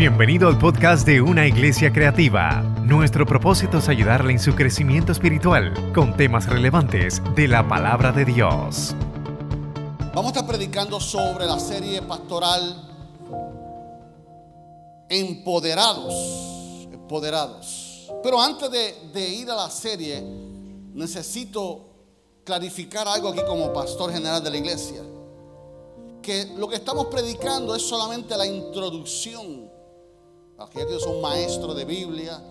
Bienvenido al podcast de Una Iglesia Creativa. Nuestro propósito es ayudarle en su crecimiento espiritual con temas relevantes de la palabra de Dios. Vamos a estar predicando sobre la serie pastoral Empoderados. Empoderados. Pero antes de, de ir a la serie, necesito clarificar algo aquí como pastor general de la iglesia. Que lo que estamos predicando es solamente la introducción aquellos que son maestros de Biblia.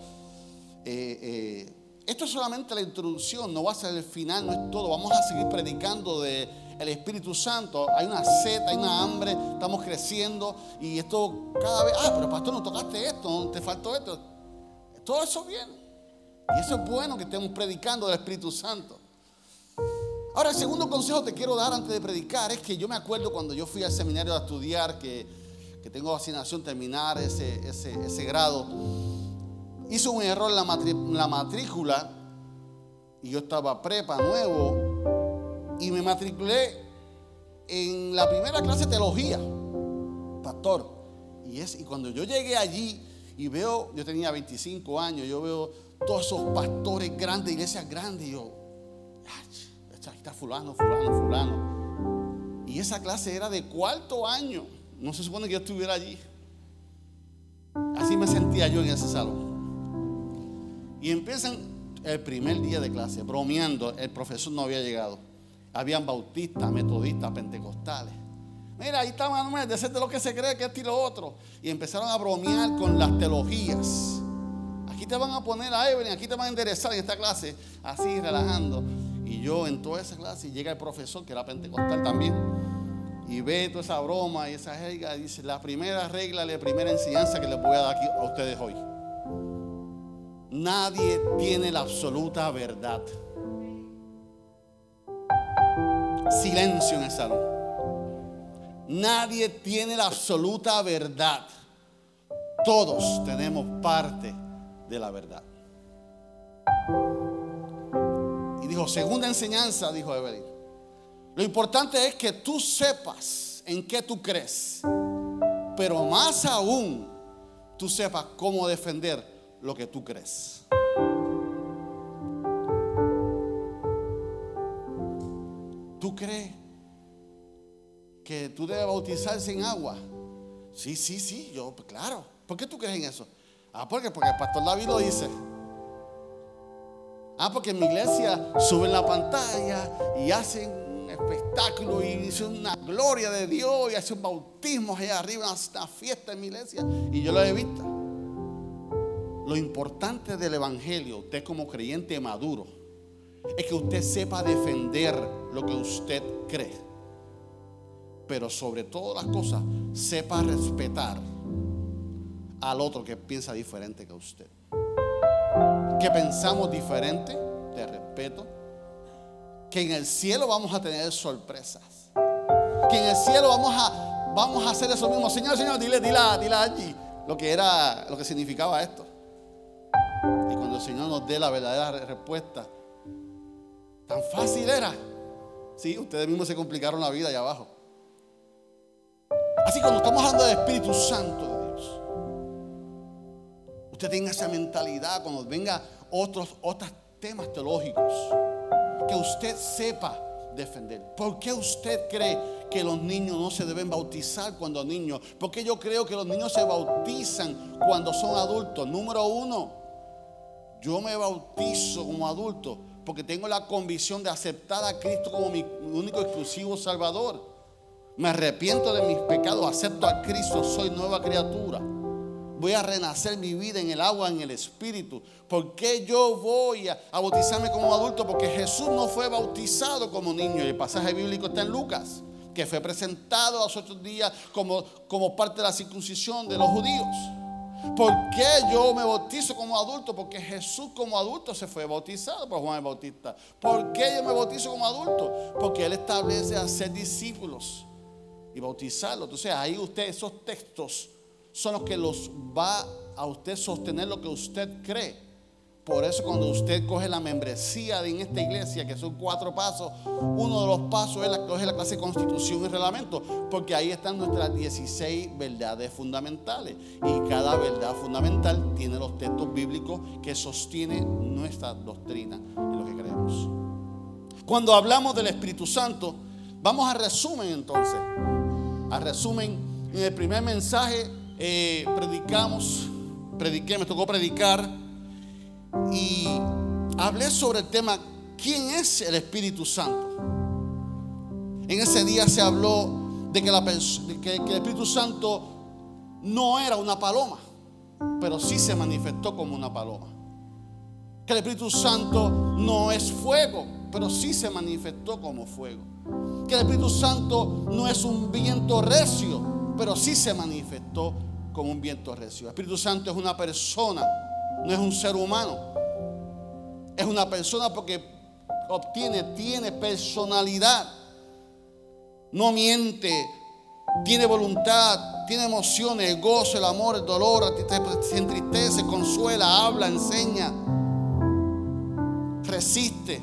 Eh, eh, esto es solamente la introducción, no va a ser el final, no es todo. Vamos a seguir predicando de el Espíritu Santo. Hay una sed, hay una hambre, estamos creciendo y esto cada vez, ah, pero pastor, no tocaste esto, no te faltó esto. Todo eso bien. Y eso es bueno que estemos predicando del Espíritu Santo. Ahora, el segundo consejo que te quiero dar antes de predicar es que yo me acuerdo cuando yo fui al seminario a estudiar que que tengo asignación terminar ese, ese, grado, hizo un error en la, matrícula y yo estaba prepa nuevo y me matriculé en la primera clase de teología, pastor. Y, es, y cuando yo llegué allí y veo, yo tenía 25 años, yo veo todos esos pastores grandes, iglesias grandes, y yo, está fulano, fulano, fulano. Y esa clase era de cuarto año. No se supone que yo estuviera allí. Así me sentía yo en ese salón. Y empiezan el primer día de clase, bromeando, el profesor no había llegado. Habían bautistas, metodistas, pentecostales. Mira, ahí está Manuel, de ser de lo que se cree que es y lo otro. Y empezaron a bromear con las teologías. Aquí te van a poner a Evelyn, aquí te van a enderezar en esta clase, así relajando. Y yo en toda esa clase, llega el profesor, que era pentecostal también y ve toda esa broma y esa regla, dice, la primera regla, la primera enseñanza que les voy a dar aquí a ustedes hoy. Nadie tiene la absoluta verdad. Silencio en el salón. Nadie tiene la absoluta verdad. Todos tenemos parte de la verdad. Y dijo, segunda enseñanza, dijo Evelyn. Lo importante es que tú sepas en qué tú crees, pero más aún tú sepas cómo defender lo que tú crees. ¿Tú crees que tú debes bautizarse en agua? Sí, sí, sí, yo, claro. ¿Por qué tú crees en eso? Ah, porque, porque el pastor David lo dice. Ah, porque en mi iglesia suben la pantalla y hacen espectáculo y dice una gloria de Dios y hace un bautismo allá arriba, una, fiesta en mi iglesia. Y yo lo he visto. Lo importante del Evangelio, usted como creyente maduro, es que usted sepa defender lo que usted cree. Pero sobre todas las cosas, sepa respetar al otro que piensa diferente que usted. Que pensamos diferente, te respeto que en el cielo vamos a tener sorpresas. Que en el cielo vamos a, vamos a hacer eso mismo. Señor, Señor, dile, dile, dile allí lo que era, lo que significaba esto. Y cuando el Señor nos dé la verdadera respuesta, tan fácil era. Sí, ustedes mismos se complicaron la vida allá abajo. Así cuando estamos hablando del Espíritu Santo de Dios, usted tenga esa mentalidad cuando venga otros, otros temas teológicos que usted sepa defender. ¿Por qué usted cree que los niños no se deben bautizar cuando niños? Porque yo creo que los niños se bautizan cuando son adultos. Número uno, yo me bautizo como adulto porque tengo la convicción de aceptar a Cristo como mi único exclusivo Salvador. Me arrepiento de mis pecados, acepto a Cristo, soy nueva criatura voy a renacer mi vida en el agua, en el espíritu. ¿Por qué yo voy a, bautizarme como adulto? Porque Jesús no fue bautizado como niño. Y el pasaje bíblico está en Lucas, que fue presentado los otros días como, como parte de la circuncisión de los judíos. ¿Por qué yo me bautizo como adulto? Porque Jesús como adulto se fue bautizado por Juan el Bautista. ¿Por qué yo me bautizo como adulto? Porque Él establece a ser discípulos y bautizarlos. Entonces ahí usted esos textos son los que los va a usted sostener lo que usted cree. Por eso cuando usted coge la membresía de en esta iglesia, que son cuatro pasos, uno de los pasos es la, coge la clase de constitución y reglamento, porque ahí están nuestras 16 verdades fundamentales. Y cada verdad fundamental tiene los textos bíblicos que sostienen nuestra doctrina en lo que creemos. Cuando hablamos del Espíritu Santo, vamos a resumen entonces. A resumen, en el primer mensaje eh, predicamos, prediqué, me tocó predicar y hablé sobre el tema, ¿quién es el Espíritu Santo? En ese día se habló de que, el Espíritu Santo no era una paloma, pero sí se manifestó como una paloma. Que el Espíritu Santo no es fuego, pero sí se manifestó como fuego. Que el Espíritu Santo no es un viento recio, pero sí se manifestó como un viento recio. El Espíritu Santo es una persona no es un ser humano. Es una persona porque obtiene, tiene personalidad. No miente, tiene voluntad, tiene emociones, el gozo, el amor, el dolor, se entristece, consuela, habla, enseña, resiste.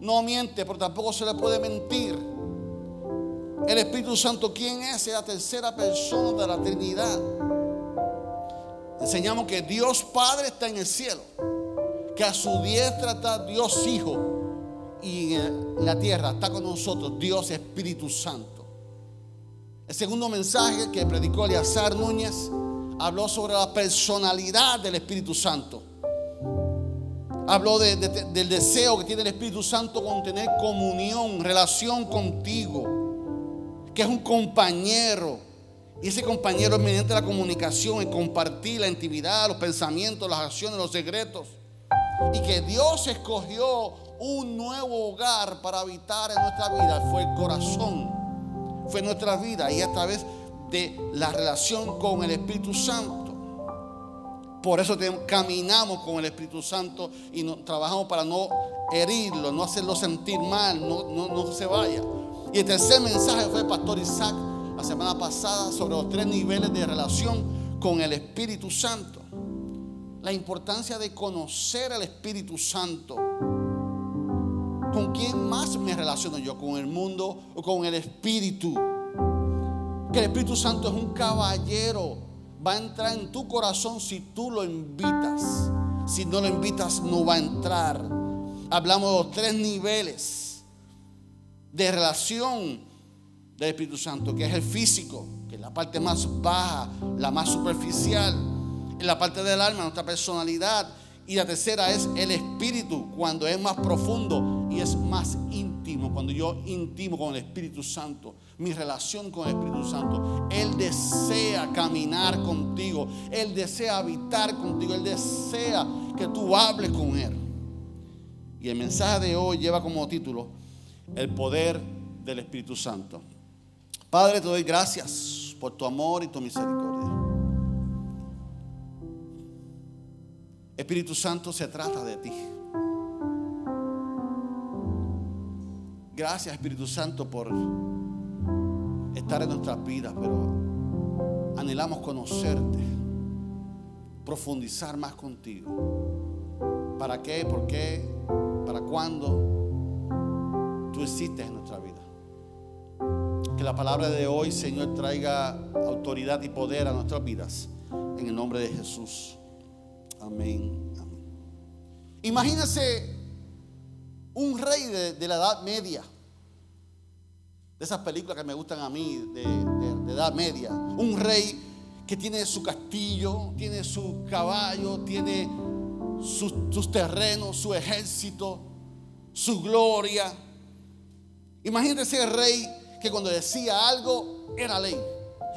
No miente, pero tampoco se le puede mentir. El Espíritu Santo, ¿quién es? Es la tercera persona de la Trinidad. Enseñamos que Dios Padre está en el cielo, que a su diestra está Dios Hijo y en la tierra está con nosotros Dios Espíritu Santo. El segundo mensaje que predicó Eliazar Núñez habló sobre la personalidad del Espíritu Santo. Habló del deseo que tiene el Espíritu Santo con tener comunión, relación contigo, que es un compañero y ese compañero es mediante la comunicación, el compartir la intimidad, los pensamientos, las acciones, los secretos. Y que Dios escogió un nuevo hogar para habitar en nuestra vida. Fue el corazón, fue nuestra vida y a través de la relación con el Espíritu Santo. Por eso caminamos con el Espíritu Santo y trabajamos para no herirlo, no hacerlo sentir mal, no, no, no se vaya. Y el tercer mensaje fue el pastor Isaac la semana pasada sobre los tres niveles de relación con el Espíritu Santo. La importancia de conocer al Espíritu Santo. ¿Con quién más me relaciono yo? ¿Con el mundo o con el Espíritu? Que el Espíritu Santo es un caballero. Va a entrar en tu corazón si tú lo invitas. Si no lo invitas, no va a entrar. Hablamos de los tres niveles de relación del Espíritu Santo, que es el físico, que es la parte más baja, la más superficial, en la parte del alma, nuestra personalidad. Y la tercera es el espíritu, cuando es más profundo y es más íntimo, cuando yo intimo con el Espíritu Santo, mi relación con el Espíritu Santo. Él desea caminar contigo, Él desea habitar contigo, Él desea que tú hables con Él. Y el mensaje de hoy lleva como título el poder del Espíritu Santo. Padre, te doy gracias por tu amor y tu misericordia. Espíritu Santo, se trata de ti. Gracias, Espíritu Santo, por estar en nuestras vidas, pero anhelamos conocerte, profundizar más contigo. ¿Para qué? ¿Por qué? ¿Para cuándo tú existes en nuestra vida? Que la palabra de hoy, Señor, traiga autoridad y poder a nuestras vidas. En el nombre de Jesús. Amén. Imagínese un rey de, la Edad Media. De esas películas que me gustan a mí, de, Edad Media. Un rey que tiene su castillo, tiene su caballo, tiene sus terrenos, su ejército, su gloria. Imagínese el rey que cuando decía algo era ley.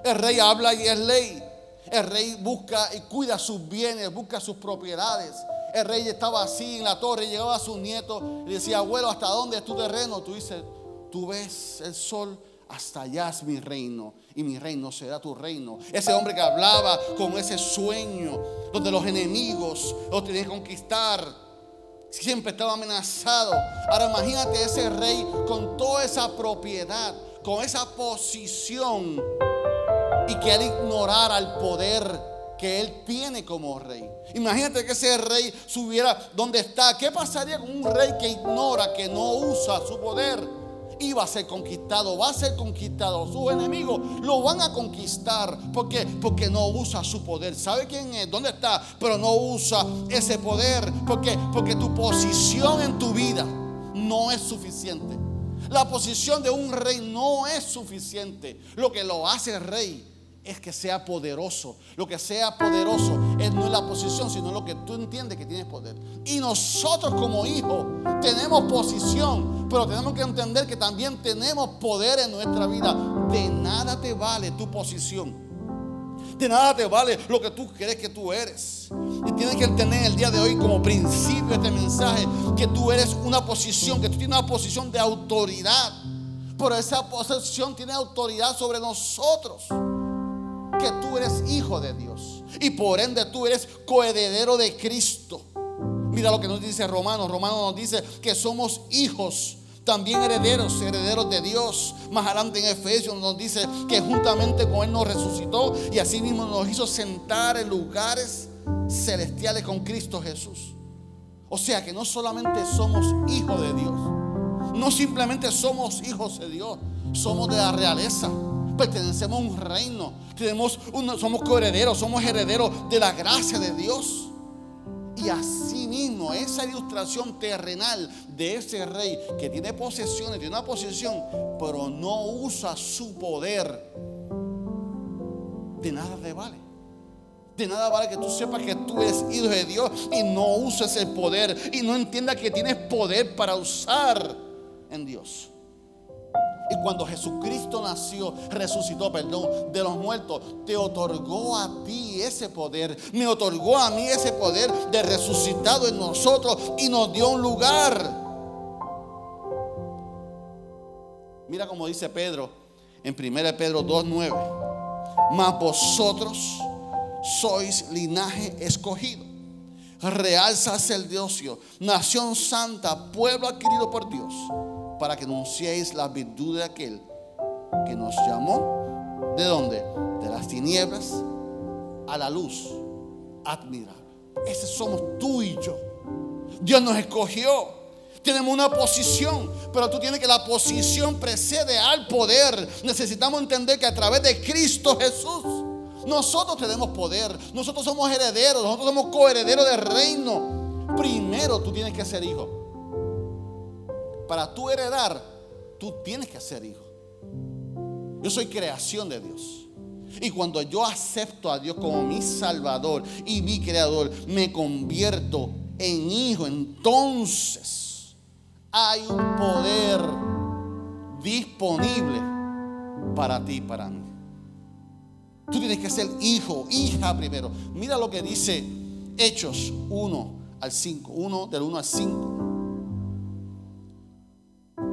El rey habla y es ley. El rey busca y cuida sus bienes, busca sus propiedades. El rey estaba así en la torre, llegaba a sus nietos y decía, abuelo, ¿hasta dónde es tu terreno? Tú dices, tú ves el sol, hasta allá es mi reino y mi reino será tu reino. Ese hombre que hablaba con ese sueño, donde los enemigos los tenían que conquistar, siempre estaba amenazado. Ahora imagínate ese rey con toda esa propiedad, con esa posición y que él ignorara el poder que él tiene como rey. Imagínate que ese rey subiera donde está. ¿Qué pasaría con un rey que ignora, que no usa su poder? Iba a ser conquistado, va a ser conquistado. Sus enemigos lo van a conquistar. ¿Por qué? Porque no usa su poder. ¿Sabe quién es? ¿Dónde está? Pero no usa ese poder. Porque tu posición en tu vida no es suficiente. La posición de un rey no es suficiente. Lo que lo hace rey es que sea poderoso. Lo que sea poderoso es no es la posición, sino lo que tú entiendes que tienes poder. Y nosotros como hijos tenemos posición, pero tenemos que entender que también tenemos poder en nuestra vida. De nada te vale tu posición. De nada te vale lo que tú crees que tú eres. Y tienes que entender el día de hoy como principio este mensaje que tú eres una posición, que tú tienes una posición de autoridad. Pero esa posición tiene autoridad sobre nosotros que tú eres hijo de Dios y por ende tú eres coheredero de Cristo. Mira lo que nos dice Romanos. Romanos nos dice que somos hijos, también herederos, herederos de Dios. Más adelante en Efesios nos dice que juntamente con Él nos resucitó y así mismo nos hizo sentar en lugares celestiales con Cristo Jesús. O sea que no solamente somos hijos de Dios, no simplemente somos hijos de Dios, somos de la realeza pertenecemos a un reino, tenemos somos coherederos, somos herederos de la gracia de Dios. Y así mismo, esa ilustración terrenal de ese rey que tiene posesiones, tiene una posesión, pero no usa su poder, de nada te vale. De nada vale que tú sepas que tú eres hijo de Dios y no uses el poder y no entiendas que tienes poder para usar en Dios. Y cuando Jesucristo nació, resucitó, perdón, de los muertos, te otorgó a ti ese poder. Me otorgó a mí ese poder de resucitado en nosotros y nos dio un lugar. Mira como dice Pedro en 1 Pedro 2.9. Mas vosotros sois linaje escogido, real sacerdocio, nación santa, pueblo adquirido por Dios para que anunciéis la virtud de aquel que nos llamó. ¿De dónde? De las tinieblas a la luz admirable. Ese somos tú y yo. Dios nos escogió. Tenemos una posición, pero tú tienes que la posición precede al poder. Necesitamos entender que a través de Cristo Jesús nosotros tenemos poder. Nosotros somos herederos, nosotros somos coherederos del reino. Primero tú tienes que ser hijo. Para tú heredar, tú tienes que ser hijo. Yo soy creación de Dios. Y cuando yo acepto a Dios como mi Salvador y mi Creador, me convierto en hijo. Entonces hay un poder disponible para ti y para mí. Tú tienes que ser hijo, hija primero. Mira lo que dice Hechos 1 al 5, 1 del 1 al 5.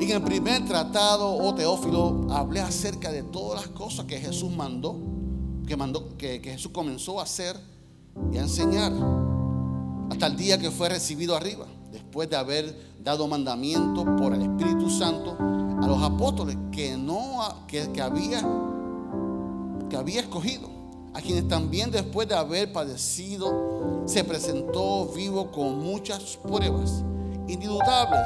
En el primer tratado, oh Teófilo, hablé acerca de todas las cosas que Jesús mandó, que, mandó, que, Jesús comenzó a hacer y a enseñar, hasta el día que fue recibido arriba, después de haber dado mandamiento por el Espíritu Santo a los apóstoles que, no, que, que, había, que había escogido, a quienes también después de haber padecido, se presentó vivo con muchas pruebas indudable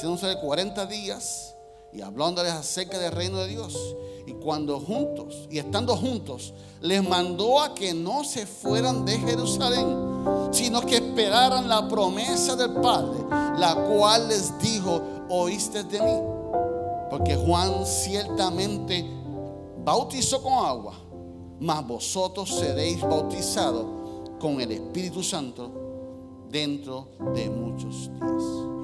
de 40 días y hablándoles acerca del reino de Dios. Y cuando juntos, y estando juntos, les mandó a que no se fueran de Jerusalén, sino que esperaran la promesa del Padre, la cual les dijo, oíste de mí. Porque Juan ciertamente bautizó con agua, mas vosotros seréis bautizados con el Espíritu Santo dentro de muchos días.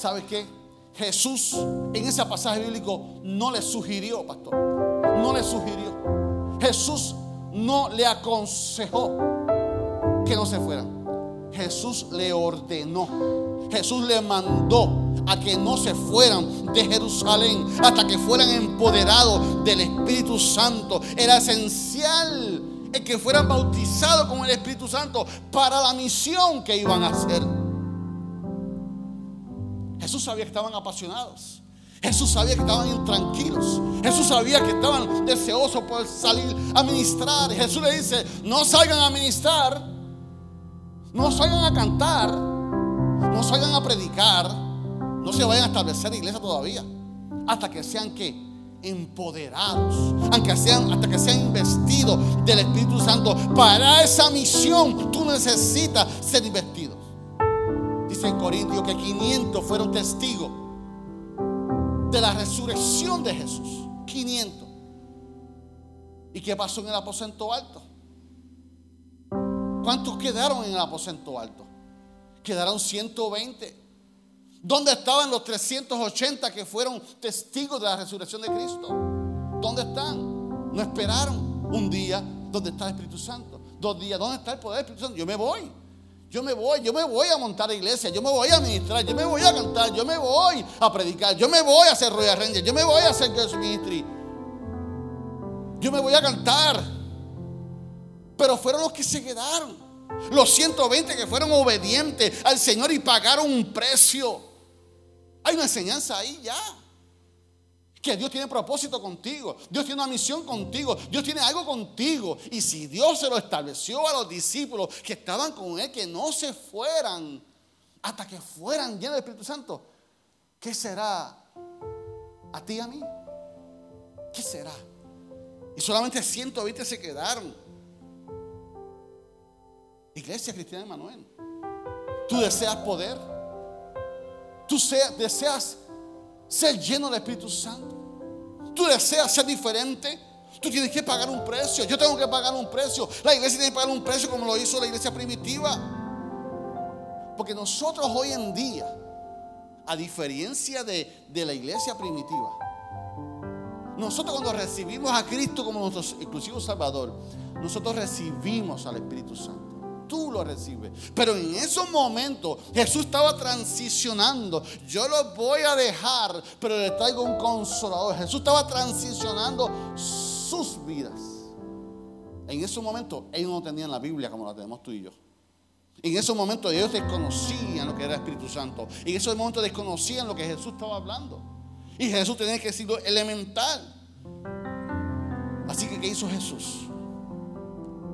¿Sabe qué? Jesús en ese pasaje bíblico no le sugirió, pastor. No le sugirió. Jesús no le aconsejó que no se fueran. Jesús le ordenó. Jesús le mandó a que no se fueran de Jerusalén hasta que fueran empoderados del Espíritu Santo. Era esencial que fueran bautizados con el Espíritu Santo para la misión que iban a hacer. Jesús sabía que estaban apasionados. Jesús sabía que estaban intranquilos. Jesús sabía que estaban deseosos por salir a ministrar. Jesús le dice, no salgan a ministrar, no salgan a cantar, no salgan a predicar, no se vayan a establecer iglesia todavía, hasta que sean que empoderados, aunque sean, hasta que sean investidos del Espíritu Santo. Para esa misión tú necesitas ser investido. En Corintios que 500 fueron testigos de la resurrección de Jesús. 500. ¿Y qué pasó en el aposento alto? ¿Cuántos quedaron en el aposento alto? Quedaron 120. ¿Dónde estaban los 380 que fueron testigos de la resurrección de Cristo? ¿Dónde están? No esperaron un día donde está el Espíritu Santo. Dos días, ¿dónde está el poder del Espíritu Santo? Yo me voy. Yo me voy, yo me voy a montar a iglesia, yo me voy a ministrar, yo me voy a cantar, yo me voy a predicar, yo me voy a hacer Royal Ranger, yo me voy a hacer Girls Ministry. Yo me voy a cantar. Pero fueron los que se quedaron. Los 120 que fueron obedientes al Señor y pagaron un precio. Hay una enseñanza ahí ya. Que Dios tiene propósito contigo. Dios tiene una misión contigo. Dios tiene algo contigo. Y si Dios se lo estableció a los discípulos que estaban con Él, que no se fueran hasta que fueran llenos del Espíritu Santo, ¿qué será a ti y a mí? ¿Qué será? Y solamente 120 se quedaron. Iglesia Cristiana de Manuel. ¿Tú deseas poder? ¿Tú deseas ser lleno del Espíritu Santo. Tú deseas ser diferente. Tú tienes que pagar un precio. Yo tengo que pagar un precio. La iglesia tiene que pagar un precio como lo hizo la iglesia primitiva. Porque nosotros hoy en día, a diferencia de, de la iglesia primitiva, nosotros cuando recibimos a Cristo como nuestro exclusivo Salvador, nosotros recibimos al Espíritu Santo tú lo recibes. Pero en esos momentos Jesús estaba transicionando. Yo lo voy a dejar, pero le traigo un consolador. Jesús estaba transicionando sus vidas. En esos momentos ellos no tenían la Biblia como la tenemos tú y yo. En esos momentos ellos desconocían lo que era Espíritu Santo. En esos momentos desconocían lo que Jesús estaba hablando. Y Jesús tenía que decirlo elemental. Así que, ¿qué hizo Jesús?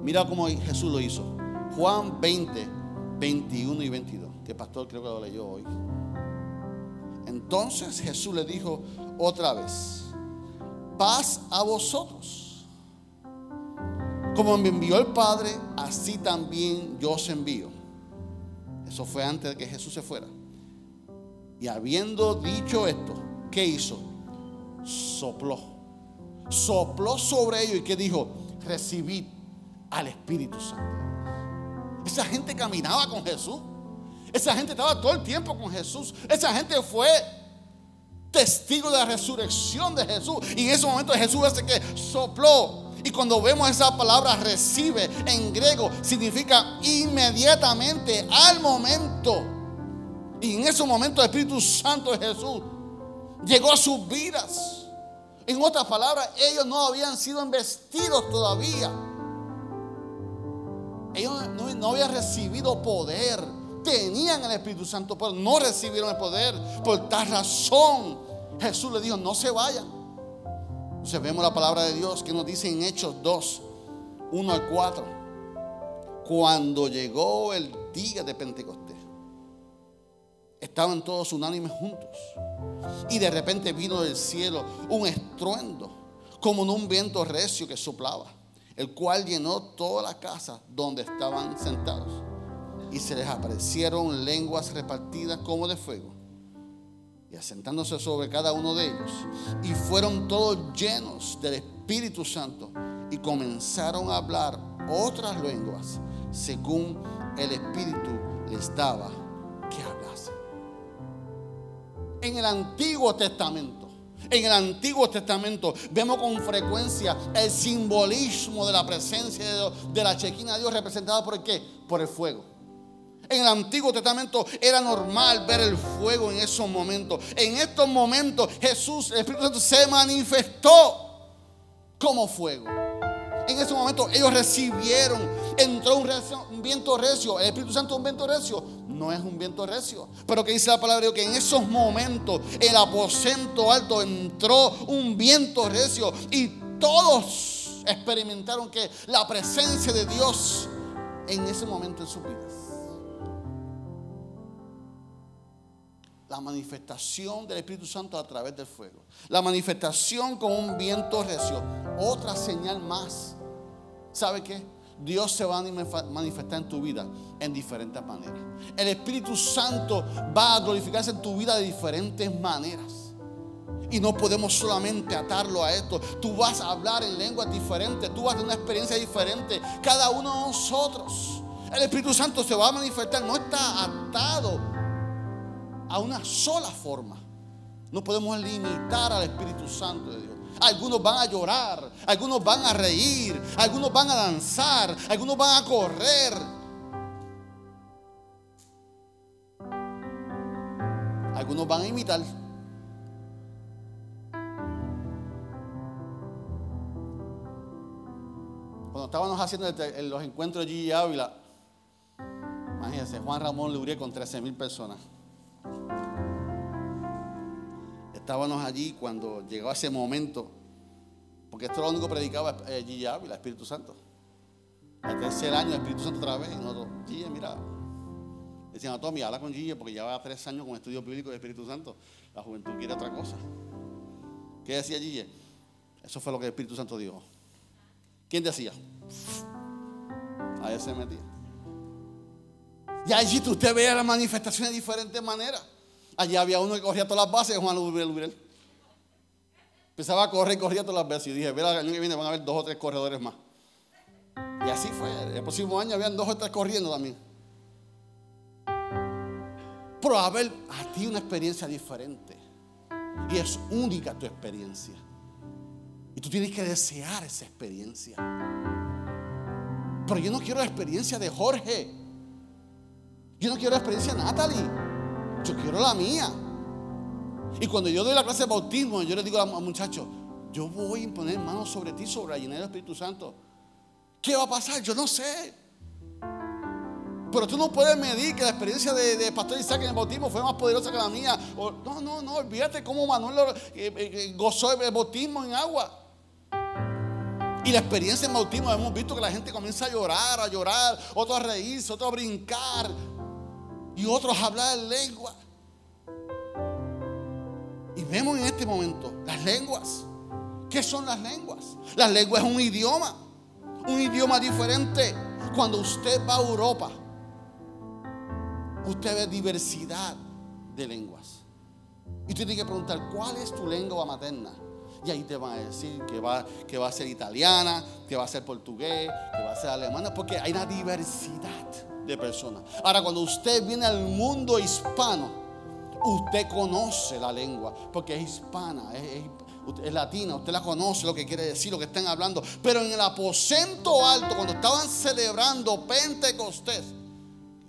Mira cómo Jesús lo hizo. Juan 20, 21 y 22, que pastor creo que lo leyó hoy. Entonces Jesús le dijo otra vez, paz a vosotros. Como me envió el Padre, así también yo os envío. Eso fue antes de que Jesús se fuera. Y habiendo dicho esto, ¿qué hizo? Sopló. Sopló sobre ellos y que dijo, recibid al Espíritu Santo. Esa gente caminaba con Jesús. Esa gente estaba todo el tiempo con Jesús. Esa gente fue testigo de la resurrección de Jesús. Y en ese momento Jesús hace que sopló. Y cuando vemos esa palabra recibe en griego, significa inmediatamente, al momento. Y en ese momento el Espíritu Santo de Jesús llegó a sus vidas. En otras palabras, ellos no habían sido investidos todavía. Ellos no, habían recibido poder. Tenían el Espíritu Santo, pero no recibieron el poder. Por tal razón, Jesús le dijo, no se vayan. Entonces vemos la palabra de Dios que nos dice en Hechos 2, 1 al 4. Cuando llegó el día de Pentecostés, estaban todos unánimes juntos. Y de repente vino del cielo un estruendo, como en un viento recio que soplaba el cual llenó toda la casa donde estaban sentados. Y se les aparecieron lenguas repartidas como de fuego, y asentándose sobre cada uno de ellos. Y fueron todos llenos del Espíritu Santo y comenzaron a hablar otras lenguas según el Espíritu les daba que hablasen. En el Antiguo Testamento en el Antiguo Testamento vemos con frecuencia el simbolismo de la presencia de, la chequina de Dios representada por el qué? Por el fuego. En el Antiguo Testamento era normal ver el fuego en esos momentos. En estos momentos Jesús, el Espíritu Santo, se manifestó como fuego. En ese momento ellos recibieron entró un, viento recio. El Espíritu Santo es un viento recio. No es un viento recio. Pero que dice la palabra de Dios que en esos momentos el aposento alto entró un viento recio y todos experimentaron que la presencia de Dios en ese momento en sus vidas. La manifestación del Espíritu Santo a través del fuego. La manifestación con un viento recio. Otra señal más. ¿Sabe qué? Dios se va a manifestar en tu vida en diferentes maneras. El Espíritu Santo va a glorificarse en tu vida de diferentes maneras. Y no podemos solamente atarlo a esto. Tú vas a hablar en lenguas diferentes. Tú vas a tener una experiencia diferente. Cada uno de nosotros. El Espíritu Santo se va a manifestar. No está atado a una sola forma. No podemos limitar al Espíritu Santo de Dios. Algunos van a llorar, algunos van a reír, algunos van a danzar, algunos van a correr. Algunos van a imitar. Cuando estábamos haciendo los encuentros de Gigi Ávila, imagínense, Juan Ramón Lurie con 13 mil personas. Estábamos allí cuando llegó ese momento, porque esto lo único que predicaba eh, Gigi Ávila, Espíritu Santo. El tercer año, el Espíritu Santo otra vez. Y nosotros, Gigi, mira. Decían a Tommy, habla con Gigi porque lleva tres años con estudio bíblico del Espíritu Santo. La juventud quiere otra cosa. ¿Qué decía Gigi? Eso fue lo que el Espíritu Santo dijo. ¿Quién decía? Ahí se metía. Y allí usted ve las manifestaciones de diferentes maneras. Allí había uno que corría todas las bases, Juan Lubrel. Empezaba a correr y corría todas las veces. Y dije, el año que viene van a haber dos o tres corredores más. Y así fue. El próximo año habían dos o tres corriendo también. Pero a ver, a ti una experiencia diferente. Y es única tu experiencia. Y tú tienes que desear esa experiencia. Pero yo no quiero la experiencia de Jorge. Yo no quiero la experiencia de Natalie. Yo quiero la mía. Y cuando yo doy la clase de bautismo, yo le digo a los muchachos, yo voy a imponer manos sobre ti, sobre la llenura del Espíritu Santo. ¿Qué va a pasar? Yo no sé. Pero tú no puedes medir que la experiencia de, Pastor Isaac en el bautismo fue más poderosa que la mía. no, no, no, olvídate cómo Manuel eh, eh, eh, gozó el bautismo en agua. Y la experiencia en bautismo hemos visto que la gente comienza a llorar, a llorar, otros a reírse, otros a brincar y otros hablar lengua. Y vemos en este momento las lenguas. ¿Qué son las lenguas? Las lenguas es un idioma, un idioma diferente. Cuando usted va a Europa, usted ve diversidad de lenguas. Y usted tiene que preguntar, ¿cuál es tu lengua materna? Y ahí te van a decir que va, que va a ser italiana, que va a ser portugués, que va a ser alemana, porque hay una diversidad de personas. Ahora, cuando usted viene al mundo hispano, usted conoce la lengua, porque es hispana, es, latina, usted la conoce, lo que quiere decir, lo que están hablando. Pero en el aposento alto, cuando estaban celebrando Pentecostés,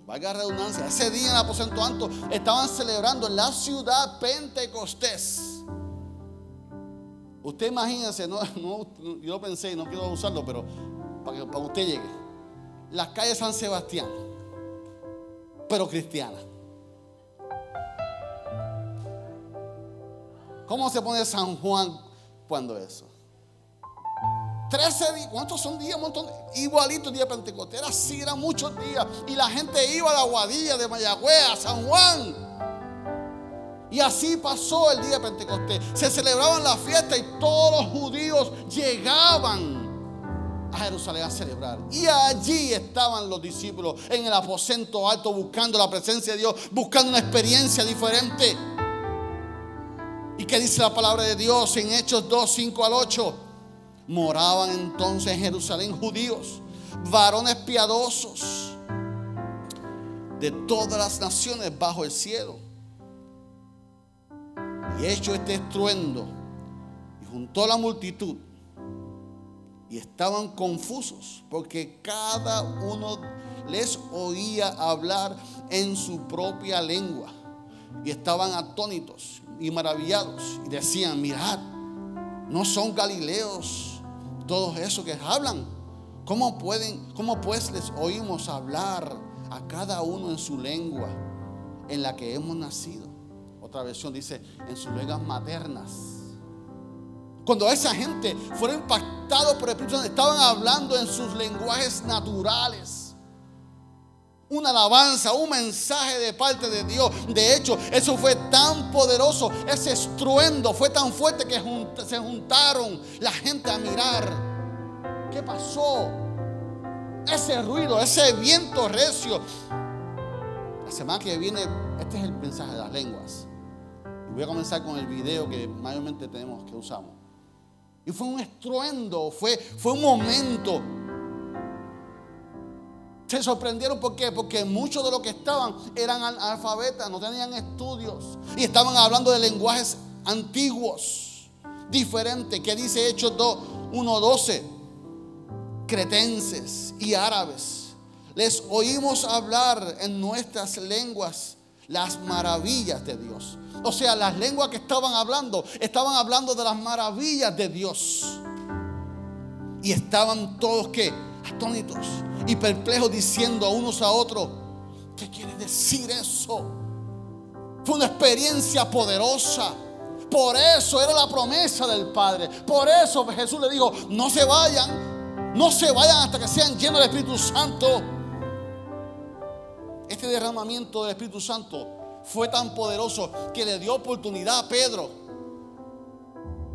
valga redundancia, ese día en el aposento alto, estaban celebrando en la ciudad Pentecostés. Usted imagínese, no, yo pensé, no quiero usarlo, pero para que para usted llegue. Las calles San Sebastián pero cristiana. ¿Cómo se pone San Juan cuando eso? 13 días, ¿cuántos son días? Un montón, igualito día de Pentecostés, era así, eran muchos días. Y la gente iba a la Guadilla, de Mayagüez, a San Juan. Y así pasó el día de Pentecostés. Se celebraban las fiestas y todos los judíos llegaban a Jerusalén a celebrar. Y allí estaban los discípulos en el aposento alto buscando la presencia de Dios, buscando una experiencia diferente. ¿Y qué dice la palabra de Dios en Hechos 2, 5 al 8? Moraban entonces en Jerusalén judíos, varones piadosos de todas las naciones bajo el cielo. Y hecho este estruendo, y juntó la multitud, y estaban confusos porque cada uno les oía hablar en su propia lengua y estaban atónitos y maravillados y decían, mirad, no son galileos todos esos que hablan. ¿Cómo pueden, cómo pues les oímos hablar a cada uno en su lengua en la que hemos nacido? Otra versión dice, en sus lenguas maternas. Cuando esa gente fueron impactados por el Espíritu Santo, estaban hablando en sus lenguajes naturales una alabanza, un mensaje de parte de Dios. De hecho, eso fue tan poderoso, ese estruendo fue tan fuerte que se juntaron la gente a mirar. ¿Qué pasó? Ese ruido, ese viento recio. La semana que viene, este es el mensaje de las lenguas. Y voy a comenzar con el video que mayormente tenemos que usamos. Y fue un estruendo, fue, fue un momento se sorprendieron, ¿por qué? Porque muchos de los que estaban eran alfabetas, no tenían estudios y estaban hablando de lenguajes antiguos, diferentes, que dice Hechos 2, 1.12, cretenses y árabes. Les oímos hablar en nuestras lenguas las maravillas de Dios. O sea, las lenguas que estaban hablando, estaban hablando de las maravillas de Dios. Y estaban todos que atónitos y perplejos diciendo a unos a otros, ¿qué quiere decir eso? Fue una experiencia poderosa. Por eso era la promesa del Padre. Por eso Jesús le dijo, no se vayan, no se vayan hasta que sean llenos del Espíritu Santo. Este derramamiento del Espíritu Santo fue tan poderoso que le dio oportunidad a Pedro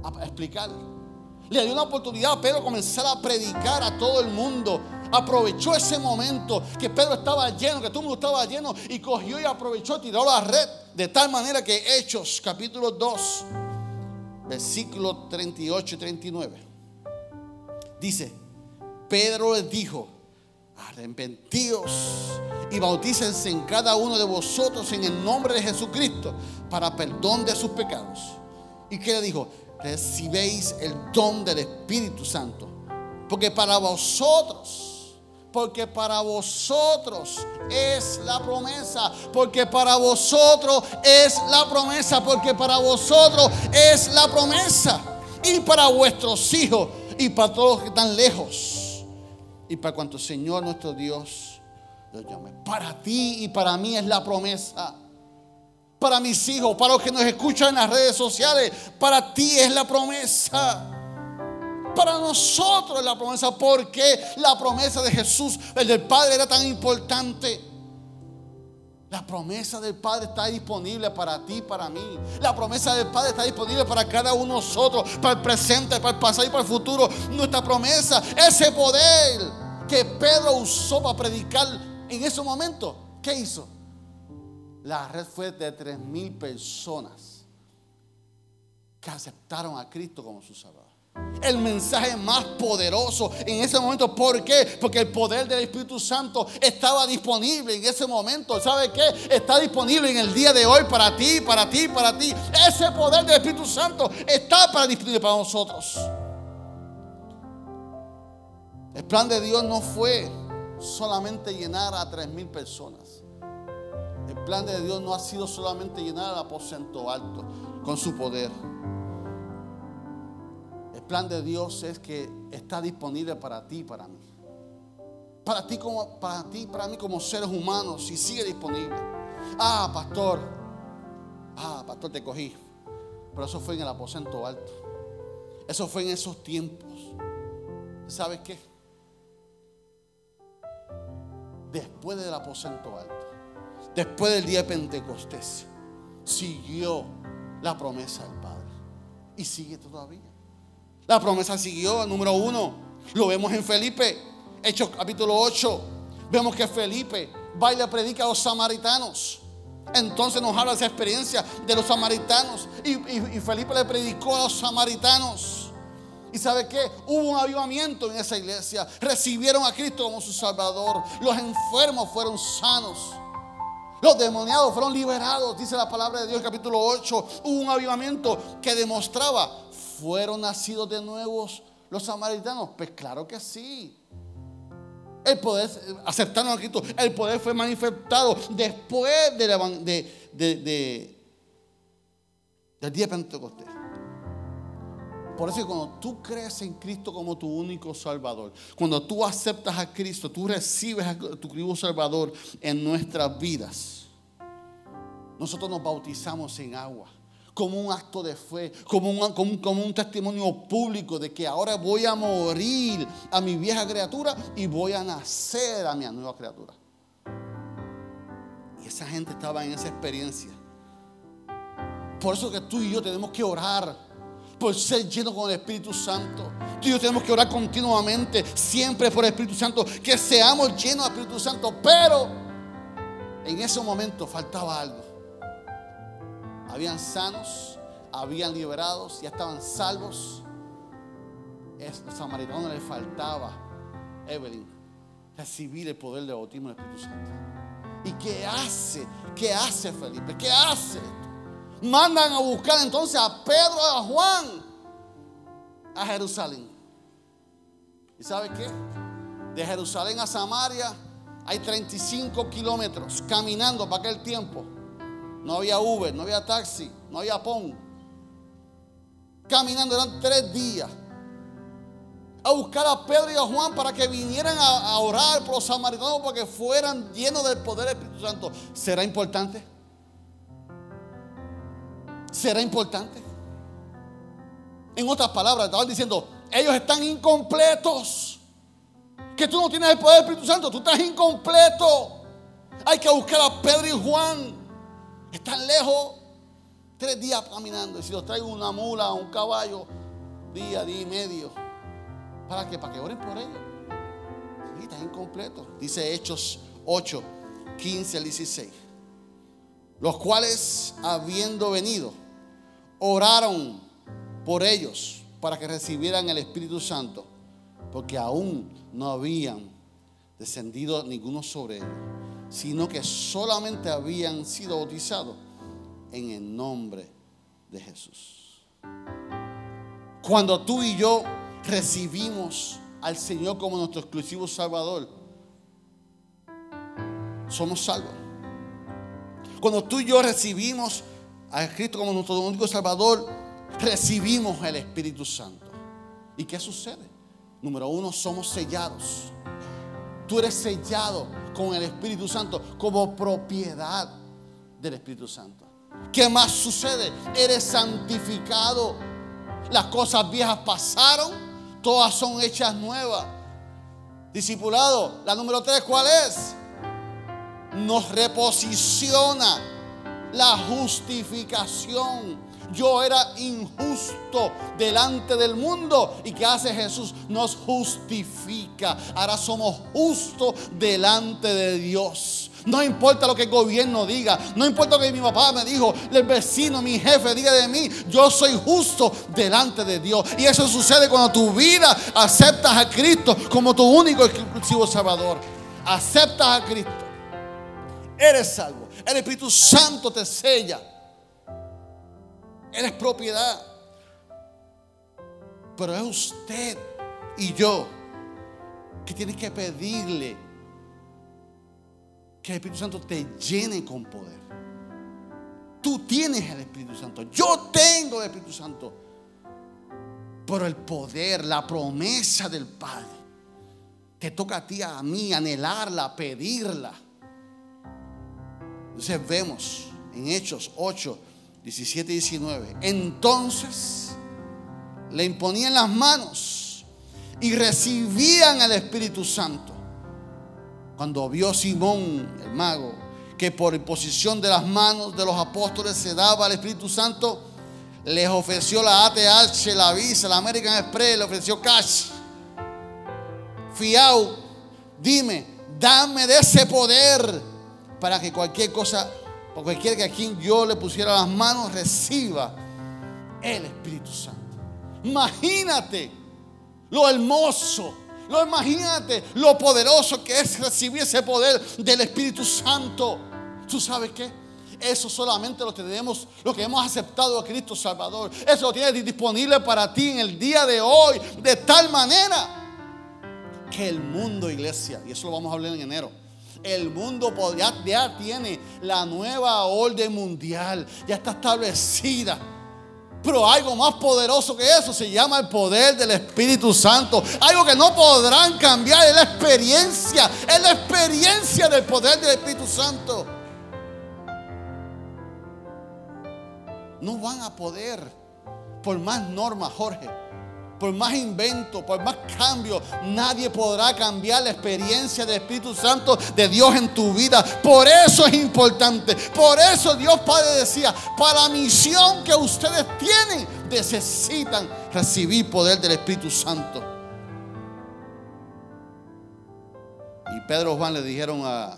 a explicar. Le dio una oportunidad a Pedro comenzar a predicar a todo el mundo aprovechó ese momento que Pedro estaba lleno, que todo el mundo estaba lleno y cogió y aprovechó, tiró la red de tal manera que Hechos capítulo 2, versículo 38 y 39, dice, Pedro les dijo, arrepentíos y bautícense en cada uno de vosotros en el nombre de Jesucristo para perdón de sus pecados. ¿Y qué le dijo? Recibéis el don del Espíritu Santo. Porque para vosotros porque para vosotros es la promesa. Porque para vosotros es la promesa. Porque para vosotros es la promesa. Y para vuestros hijos. Y para todos los que están lejos. Y para cuanto Señor nuestro Dios Para ti y para mí es la promesa. Para mis hijos, para los que nos escuchan en las redes sociales. Para ti es la promesa. Para nosotros es la promesa. porque la promesa de Jesús, el del Padre, era tan importante? La promesa del Padre está disponible para ti, para mí. La promesa del Padre está disponible para cada uno de nosotros, para el presente, para el pasado y para el futuro. Nuestra promesa, ese poder que Pedro usó para predicar en ese momento, ¿qué hizo? La red fue de tres mil personas que aceptaron a Cristo como su Salvador el mensaje más poderoso en ese momento. ¿Por qué? Porque el poder del Espíritu Santo estaba disponible en ese momento. ¿Sabe qué? Está disponible en el día de hoy para ti, para ti, para ti. Ese poder del Espíritu Santo está para disponible para nosotros. El plan de Dios no fue solamente llenar a tres mil personas. El plan de Dios no ha sido solamente llenar al aposento alto con su poder. El plan de Dios es que está disponible para ti y para mí. Para ti, como, para ti, para mí como seres humanos y sigue disponible. Ah, pastor. Ah, pastor, te cogí. Pero eso fue en el aposento alto. Eso fue en esos tiempos. ¿Sabes qué? Después del aposento alto, después del día de Pentecostés, siguió la promesa del Padre. Y sigue todavía. La promesa siguió, número uno. Lo vemos en Felipe, Hechos capítulo 8. Vemos que Felipe va y le predica a los samaritanos. Entonces nos habla esa experiencia de los samaritanos. Y, Felipe le predicó a los samaritanos. ¿Y sabe qué? Hubo un avivamiento en esa iglesia. Recibieron a Cristo como su Salvador. Los enfermos fueron sanos. Los demoniados fueron liberados, dice la palabra de Dios, capítulo 8. Hubo un avivamiento que demostraba ¿Fueron nacidos de nuevos los samaritanos? Pues claro que sí. El poder, aceptaron a Cristo, el poder fue manifestado después de, de, de, del día de Pentecostés. Por eso cuando tú crees en Cristo como tu único Salvador, cuando tú aceptas a Cristo, tú recibes a tu único Salvador en nuestras vidas. Nosotros nos bautizamos en agua como un acto de fe, como un, como, como un, testimonio público de que ahora voy a morir a mi vieja criatura y voy a nacer a mi nueva criatura. Y esa gente estaba en esa experiencia. Por eso que tú y yo tenemos que orar por ser llenos con el Espíritu Santo. Tú y yo tenemos que orar continuamente, siempre por el Espíritu Santo, que seamos llenos del Espíritu Santo. Pero en ese momento faltaba algo. Habían sanos, habían liberados, ya estaban salvos. A los samaritanos les faltaba, Evelyn, recibir el poder de bautismo del Espíritu Santo. ¿Y qué hace? ¿Qué hace Felipe? ¿Qué hace? Mandan a buscar entonces a Pedro y a Juan a Jerusalén. ¿Y sabe qué? De Jerusalén a Samaria hay 35 kilómetros caminando para aquel tiempo. No había Uber, no había taxi, no había PON. Caminando eran tres días. A buscar a Pedro y a Juan para que vinieran a, orar por los samaritanos para que fueran llenos del poder del Espíritu Santo. ¿Será importante? Será importante. En otras palabras, estaban diciendo, ellos están incompletos. Que tú no tienes el poder del Espíritu Santo, tú estás incompleto. Hay que buscar a Pedro y Juan. Están lejos. Tres días caminando. Y si los traigo una mula un caballo, día, día y medio. ¿Para qué? Para que oren por ellos. Sí, están incompletos. Dice Hechos 8, 15 al 16. Los cuales, habiendo venido, oraron por ellos para que recibieran el Espíritu Santo, porque aún no habían descendido ninguno sobre ellos, sino que solamente habían sido bautizados en el nombre de Jesús. Cuando tú y yo recibimos al Señor como nuestro exclusivo Salvador, somos salvos. Cuando tú y yo recibimos a Cristo como nuestro único Salvador, recibimos el Espíritu Santo. ¿Y qué sucede? Número uno, somos sellados. Tú eres sellado con el Espíritu Santo como propiedad del Espíritu Santo. ¿Qué más sucede? Eres santificado. Las cosas viejas pasaron, todas son hechas nuevas. Discipulado, la número tres, ¿cuál es? Nos reposiciona la justificación. Yo era injusto delante del mundo. ¿Y qué hace Jesús? Nos justifica. Ahora somos justos delante de Dios. No importa lo que el gobierno diga, no importa lo que mi papá me dijo, el vecino, mi jefe diga de mí, yo soy justo delante de Dios. Y eso sucede cuando tu vida aceptas a Cristo como tu único exclusivo Salvador. Aceptas a Cristo. Eres salvo. El Espíritu Santo te sella. Eres propiedad. Pero es usted y yo que tiene que pedirle que el Espíritu Santo te llene con poder. Tú tienes el Espíritu Santo. Yo tengo el Espíritu Santo. Pero el poder, la promesa del Padre, te toca a ti, a mí, anhelarla, pedirla. Entonces vemos en Hechos 8, 17 y 19. Entonces le imponían las manos y recibían el Espíritu Santo. Cuando vio Simón, el mago, que por imposición de las manos de los apóstoles se daba el Espíritu Santo, les ofreció la ATH, la Visa, la American Express, le ofreció cash. Fiao, dime, dame de ese poder para que cualquier cosa, o cualquiera que a quien yo le pusiera las manos, reciba el Espíritu Santo. Imagínate lo hermoso, lo imagínate lo poderoso que es recibir ese poder del Espíritu Santo. ¿Tú sabes qué? Eso solamente lo tenemos, lo que hemos aceptado a Cristo Salvador. Eso lo tienes disponible para ti en el día de hoy, de tal manera que el mundo, iglesia, y eso lo vamos a hablar en enero el mundo ya, tiene la nueva orden mundial, ya está establecida. Pero algo más poderoso que eso se llama el poder del Espíritu Santo. Algo que no podrán cambiar es la experiencia. Es la experiencia del poder del Espíritu Santo. No van a poder, por más normas, Jorge por más invento, por más cambio, nadie podrá cambiar la experiencia del Espíritu Santo de Dios en tu vida. Por eso es importante. Por eso Dios Padre decía, para la misión que ustedes tienen, necesitan recibir poder del Espíritu Santo. Y Pedro y Juan le dijeron a,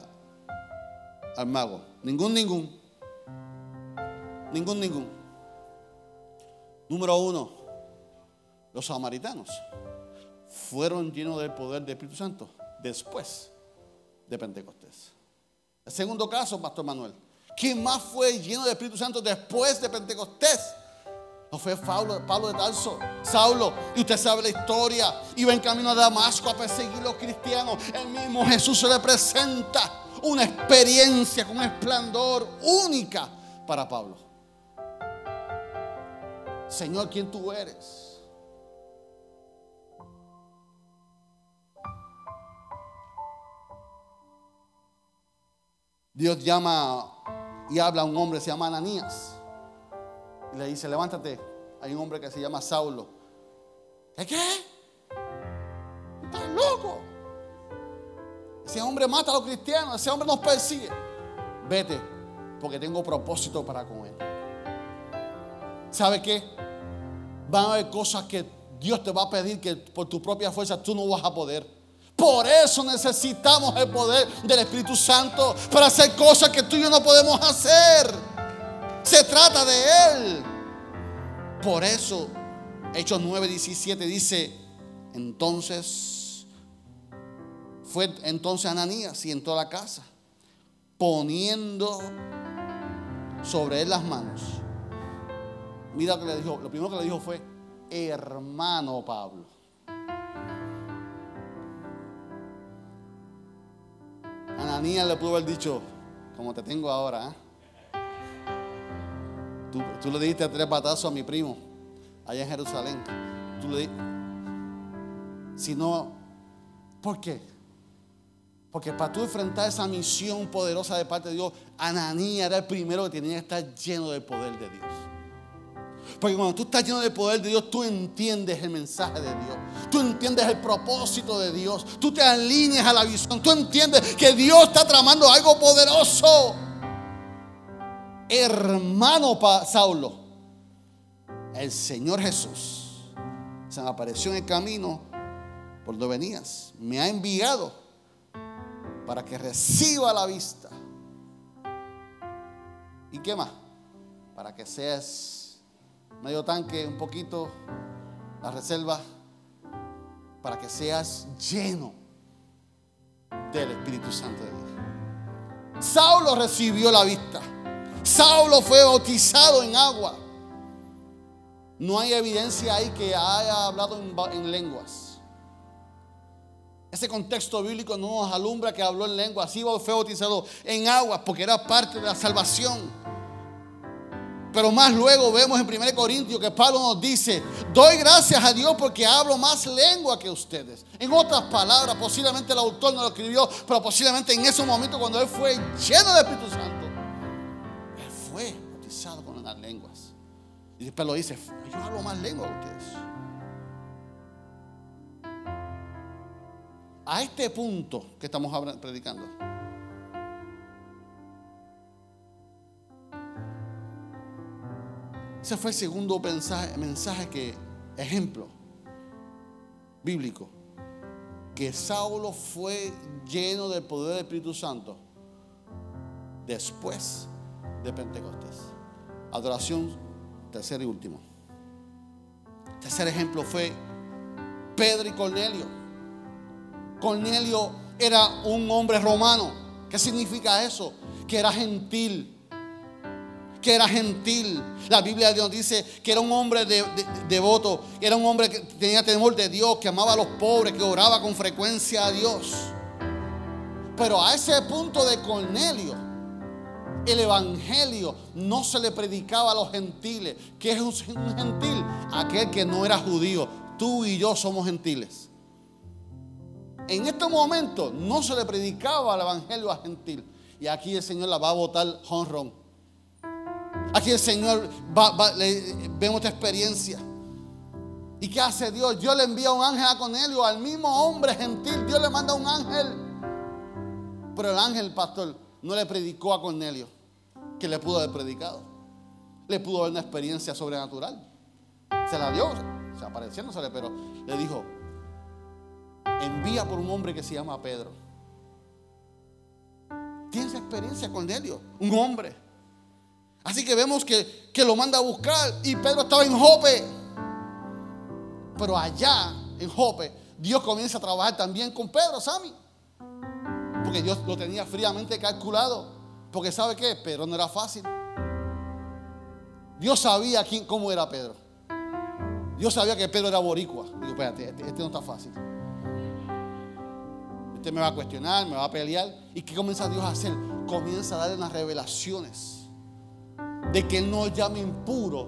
al mago, ningún, ningún. Ningún, ningún. Número uno, los samaritanos fueron llenos del poder del Espíritu Santo después de Pentecostés. El segundo caso, Pastor Manuel. ¿Quién más fue lleno del Espíritu Santo después de Pentecostés? No fue Pablo, de Tarso, Saulo. Y usted sabe la historia. Iba en camino a Damasco a perseguir a los cristianos. El mismo Jesús se le presenta una experiencia con un esplendor única para Pablo. Señor, ¿quién tú eres? Dios llama y habla a un hombre, se llama Ananías. Y le dice, levántate. Hay un hombre que se llama Saulo. ¿Qué qué? ¿Estás loco? Ese hombre mata a los cristianos, ese hombre nos persigue. Vete, porque tengo propósito para con él. ¿Sabe qué? Van a haber cosas que Dios te va a pedir que por tu propia fuerza tú no vas a poder. Por eso necesitamos el poder del Espíritu Santo para hacer cosas que tú y yo no podemos hacer. Se trata de Él. Por eso, Hechos 9:17 dice, entonces fue entonces Ananías y entró a la casa, poniendo sobre él las manos. Mira lo que le dijo, lo primero que le dijo fue, hermano Pablo. Ananías le pudo haber dicho, como te tengo ahora, ¿eh? tú, le diste tres batazos a mi primo allá en Jerusalén. Tú le Si no, ¿por qué? Porque para tú enfrentar esa misión poderosa de parte de Dios, Ananías era el primero que tenía que estar lleno del poder de Dios. Porque cuando tú estás lleno del poder de Dios, tú entiendes el mensaje de Dios. Tú entiendes el propósito de Dios. Tú te alineas a la visión. Tú entiendes que Dios está tramando algo poderoso. Hermano Saulo, el Señor Jesús se me apareció en el camino por donde venías. Me ha enviado para que reciba la vista. ¿Y qué más? Para que seas medio tanque, un poquito, la reserva, para que seas lleno del Espíritu Santo de Dios. Saulo recibió la vista. Saulo fue bautizado en agua. No hay evidencia ahí que haya hablado en, en lenguas. Ese contexto bíblico no nos alumbra que habló en lenguas. Sí fue bautizado en agua porque era parte de la salvación. Pero más luego vemos en 1 Corintios que Pablo nos dice, doy gracias a Dios porque hablo más lengua que ustedes. En otras palabras, posiblemente el autor no lo escribió, pero posiblemente en ese momento cuando él fue lleno del Espíritu Santo, él fue bautizado con las lenguas. Y después lo dice, yo hablo más lengua que ustedes. A este punto que estamos predicando, Ese fue el segundo mensaje, mensaje que, ejemplo bíblico, que Saulo fue lleno del poder del Espíritu Santo después de Pentecostés. Adoración, tercer y último. Tercer ejemplo fue Pedro y Cornelio. Cornelio era un hombre romano. ¿Qué significa eso? Que era gentil que era gentil. La Biblia nos dice que era un hombre devoto, era un hombre que tenía temor de Dios, que amaba a los pobres, que oraba con frecuencia a Dios. Pero a ese punto de Cornelio, el evangelio no se le predicaba a los gentiles. ¿Qué es un gentil? Aquel que no era judío. Tú y yo somos gentiles. En este momento no se le predicaba el evangelio a gentil. Y aquí el Señor la va a votar honrón. Aquí el Señor va, vemos esta experiencia. ¿Y qué hace Dios? Dios le envía un ángel a Cornelio, al mismo hombre gentil. Dios le manda un ángel. Pero el ángel, pastor, no le predicó a Cornelio, que le pudo haber predicado. Le pudo dar una experiencia sobrenatural. Se la dio, se apareciéndosele, pero le dijo, envía por un hombre que se llama Pedro. Tienes experiencia, Cornelio, un hombre. Así que vemos que, que lo manda a buscar y Pedro estaba en Jope. Pero allá, en Jope, Dios comienza a trabajar también con Pedro, Sammy. Porque Dios lo tenía fríamente calculado. Porque sabe qué, Pedro no era fácil. Dios sabía quién, cómo era Pedro. Dios sabía que Pedro era boricua. Digo, espérate, este, este, no está fácil. Este me va a cuestionar, me va a pelear. ¿Y qué comienza Dios a hacer? Comienza a darle unas revelaciones de que no llame impuro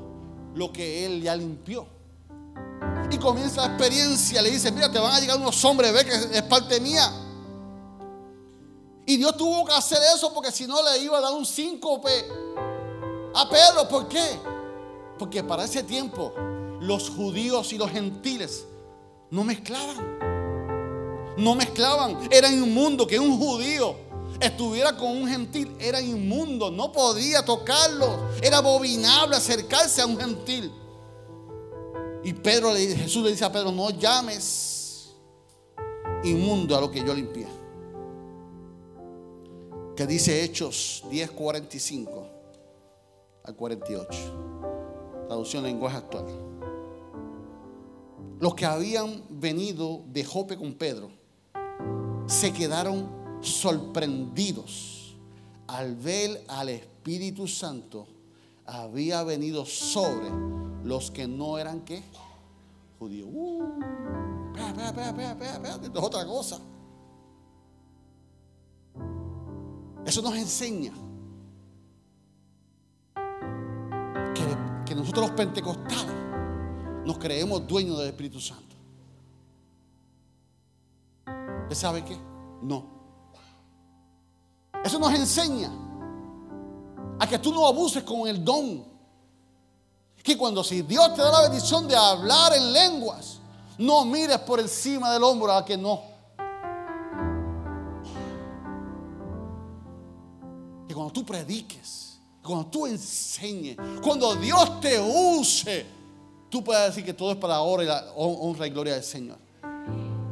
lo que Él ya limpió. Y comienza la experiencia, le dice, mira, te van a llegar unos hombres, ve que es parte mía. Y Dios tuvo que hacer eso porque si no le iba a dar un síncope a Pedro. ¿Por qué? Porque para ese tiempo los judíos y los gentiles no mezclaban. No mezclaban. Era inmundo que un judío estuviera con un gentil. Era inmundo. No podía tocarlo. Era abominable acercarse a un gentil. Y Pedro le, Jesús le dice a Pedro, no llames inmundo a lo que yo limpié que dice Hechos 10:45 al 48. Traducción lenguaje actual. Los que habían venido de Jope con Pedro se quedaron sorprendidos al ver al Espíritu Santo había venido sobre los que no eran qué? Judíos. Uh, espera, espera, espera, esto es otra cosa. Eso nos enseña que, nosotros los pentecostales nos creemos dueños del Espíritu Santo. ¿Usted sabe qué? No. Eso nos enseña a que tú no abuses con el don. Que cuando si Dios te da la bendición de hablar en lenguas, no mires por encima del hombro a que no. cuando tú prediques, cuando tú enseñes, cuando Dios te use, tú puedes decir que todo es para la honra y, la honra y gloria del Señor.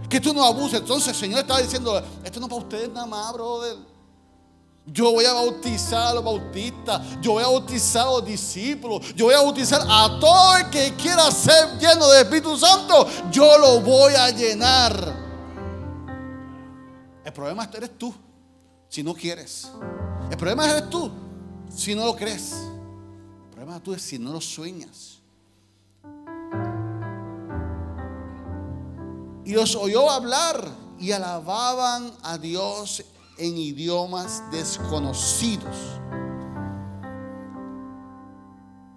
Que tú no abuses. Entonces el Señor está diciendo, esto no es para ustedes nada más, brother. Yo voy a bautizar a los bautistas, yo voy a bautizar a los discípulos, yo voy a bautizar a todo el que quiera ser lleno del Espíritu Santo, yo lo voy a llenar. El problema eres tú, si no quieres. El problema es tú si no lo crees. El problema tú es si no lo sueñas. Y los oyó hablar y alababan a Dios en idiomas desconocidos.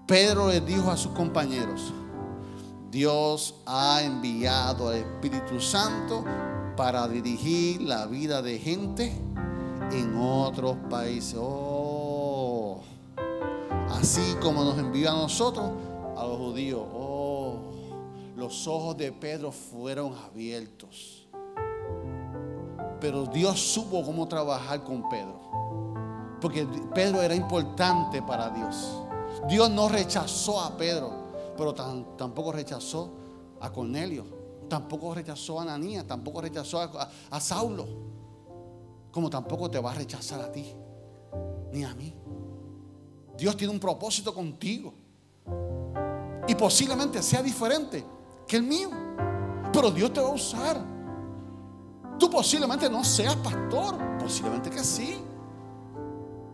Pedro le dijo a sus compañeros, Dios ha enviado al Espíritu Santo para dirigir la vida de gente en otros países. Oh, así como nos envió a nosotros, a los judíos. Oh, los ojos de Pedro fueron abiertos. Pero Dios supo cómo trabajar con Pedro. Porque Pedro era importante para Dios. Dios no rechazó a Pedro, pero tampoco rechazó a Cornelio. Tampoco rechazó a Ananías, tampoco rechazó a Saulo como tampoco te va a rechazar a ti, ni a mí. Dios tiene un propósito contigo. Y posiblemente sea diferente que el mío. Pero Dios te va a usar. Tú posiblemente no seas pastor. Posiblemente que sí.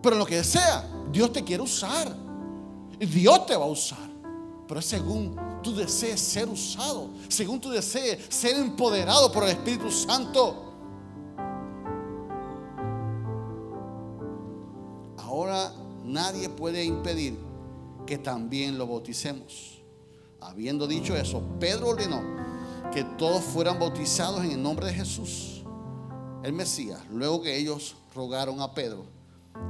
Pero lo que sea, Dios te quiere usar. Dios te va a usar. Pero es según tú desees ser usado. Según tú desees ser empoderado por el Espíritu Ahora nadie puede impedir que también lo bauticemos. Habiendo dicho eso, Pedro ordenó que todos fueran bautizados en el nombre de Jesús, el Mesías, luego que ellos rogaron a Pedro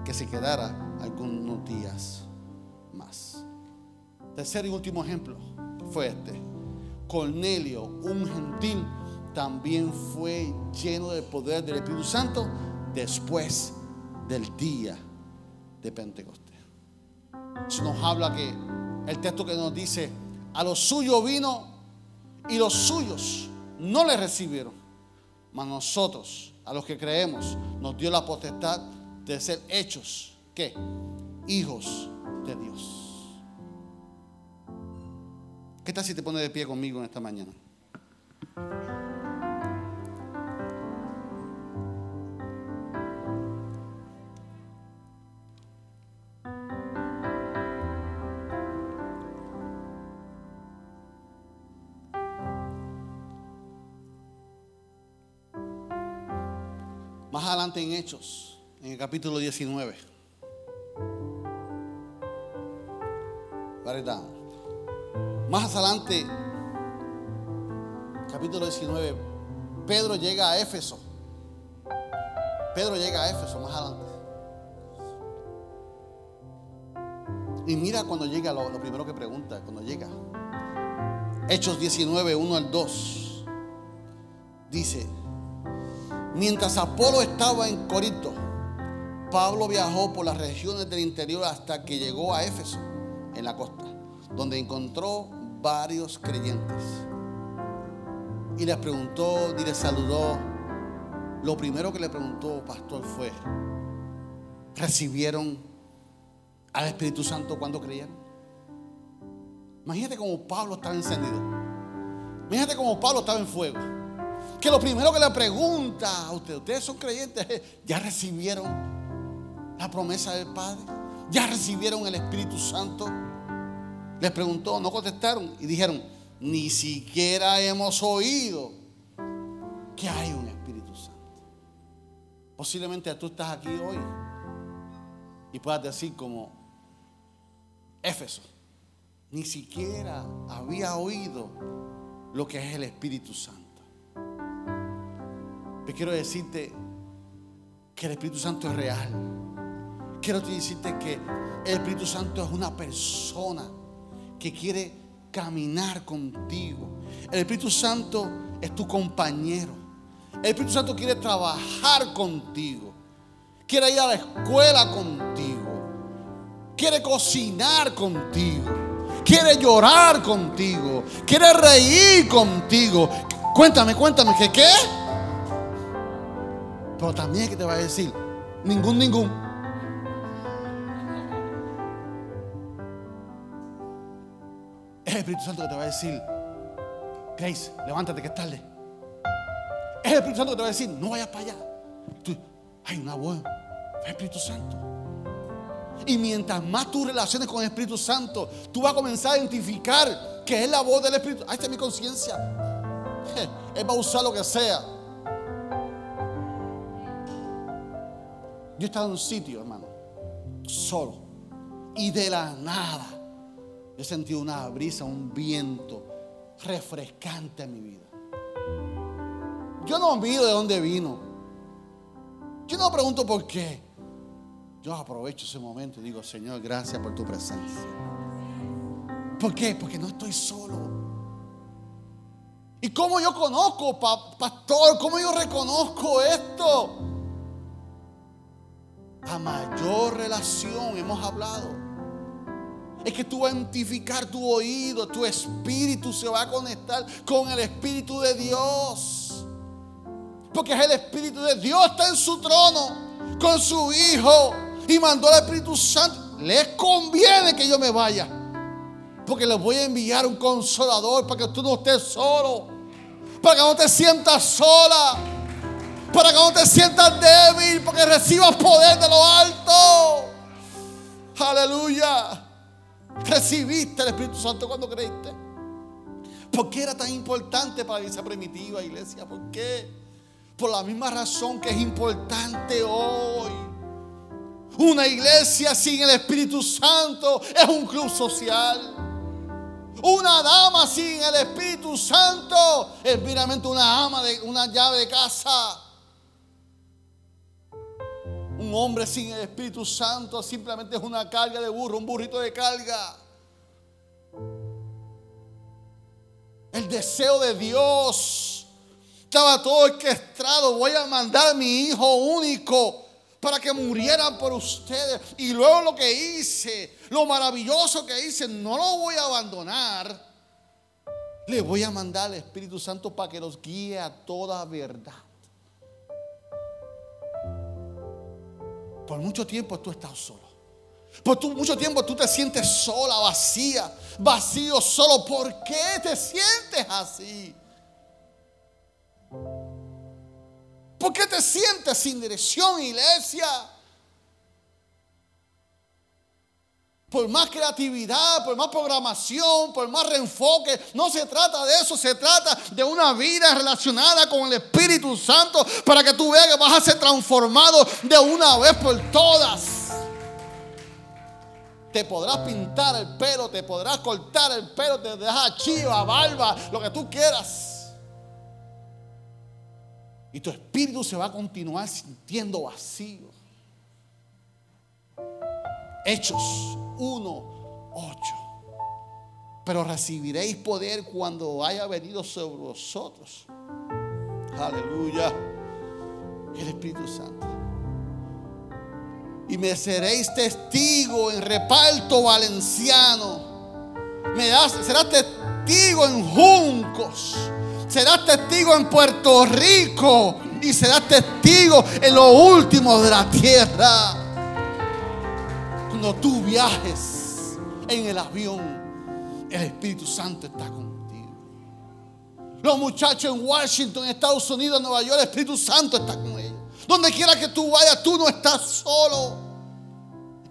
que se quedara algunos días más. Tercer y último ejemplo fue este. Cornelio, un gentil, también fue lleno del poder del Espíritu Santo después del día de Pentecostés. Eso nos habla que el texto que nos dice, a los suyos vino y los suyos no le recibieron. Mas nosotros, a los que creemos, nos dio la potestad de ser hechos, ¿qué? Hijos de Dios. ¿Qué tal si te pones de pie conmigo en esta mañana? Hechos, en el capítulo 19. Write Más adelante, capítulo 19, Pedro llega a Éfeso. Pedro llega a Éfeso más adelante. Y mira cuando llega, lo, lo primero que pregunta, cuando llega. Hechos 19, 1 al 2. Dice, Mientras Apolo estaba en Corinto, Pablo viajó por las regiones del interior hasta que llegó a Éfeso, en la costa, donde encontró varios creyentes. Y les preguntó y les saludó. Lo primero que le preguntó, pastor, fue, ¿recibieron al Espíritu Santo cuando creyeron? Imagínate cómo Pablo estaba encendido. Imagínate cómo Pablo estaba en fuego que lo primero que le pregunta a ustedes, ustedes son creyentes, ya recibieron la promesa del Padre, ya recibieron el Espíritu Santo. Les preguntó, no contestaron y dijeron, ni siquiera hemos oído que hay un Espíritu Santo. Posiblemente tú estás aquí hoy y puedas decir como Éfeso, ni siquiera había oído lo que es el Espíritu Santo. Yo quiero decirte que el Espíritu Santo es real. Quiero decirte que el Espíritu Santo es una persona que quiere caminar contigo. El Espíritu Santo es tu compañero. El Espíritu Santo quiere trabajar contigo. Quiere ir a la escuela contigo. Quiere cocinar contigo. Quiere llorar contigo. Quiere reír contigo. Cuéntame, cuéntame, ¿qué qué? Pero también que te va a decir, ningún, ningún. Es el Espíritu Santo que te va a decir, Grace, levántate que es tarde. Es el Espíritu Santo que te va a decir, no vayas para allá. hay una voz, es el Espíritu Santo. Y mientras más tú relaciones con el Espíritu Santo, tú vas a comenzar a identificar que es la voz del Espíritu. Ahí está mi conciencia. Él va a usar lo que sea. Yo estaba en un sitio, hermano, solo. Y de la nada, he sentido una brisa, un viento refrescante en mi vida. Yo no olvido de dónde vino. Yo no pregunto por qué. Yo aprovecho ese momento y digo, Señor, gracias por tu presencia. ¿Por qué? Porque no estoy solo. ¿Y cómo yo conozco, pastor? ¿Cómo yo reconozco esto? A mayor relación hemos hablado. Es que tú vas a identificar tu oído, tu espíritu se va a conectar con el Espíritu de Dios. Porque es el Espíritu de Dios, está en su trono con su Hijo y mandó al Espíritu Santo. Les conviene que yo me vaya. Porque les voy a enviar un consolador para que tú no estés solo. Para que no te sientas sola para que no te sientas débil, porque recibas poder de lo alto. Aleluya. Recibiste el Espíritu Santo cuando creíste. ¿Por qué era tan importante para iglesia primitiva, iglesia? ¿Por qué? Por la misma razón que es importante hoy. Una iglesia sin el Espíritu Santo es un club social. Una dama sin el Espíritu Santo es meramente una ama de una llave de casa. Hombre sin el Espíritu Santo simplemente es una carga de burro, un burrito de carga. El deseo de Dios estaba todo orquestado. Voy a mandar a mi hijo único para que murieran por ustedes. Y luego lo que hice, lo maravilloso que hice, no lo voy a abandonar. Le voy a mandar al Espíritu Santo para que los guíe a toda verdad. Por mucho tiempo tú estás solo. Por mucho tiempo tú te sientes sola, vacía, vacío, solo. ¿Por qué te sientes así? ¿Por qué te sientes sin dirección, iglesia? Por más creatividad, por más programación, por más reenfoque, no se trata de eso, se trata de una vida relacionada con el Espíritu Santo para que tú veas que vas a ser transformado de una vez por todas. Te podrás pintar el pelo, te podrás cortar el pelo, te dejas chiva, barba, lo que tú quieras. Y tu espíritu se va a continuar sintiendo vacío. Hechos 1, 8. Pero recibiréis poder cuando haya venido sobre vosotros. Aleluya. El Espíritu Santo. Y me seréis testigo en reparto valenciano. Me serás testigo en juncos serás testigo en Puerto Rico y serás testigo en lo último de la tierra. Cuando tú viajes en el avión, el Espíritu Santo está contigo. Los muchachos en Washington, Estados Unidos, Nueva York, el Espíritu Santo está con ellos. Donde quiera que tú vayas, tú no estás solo.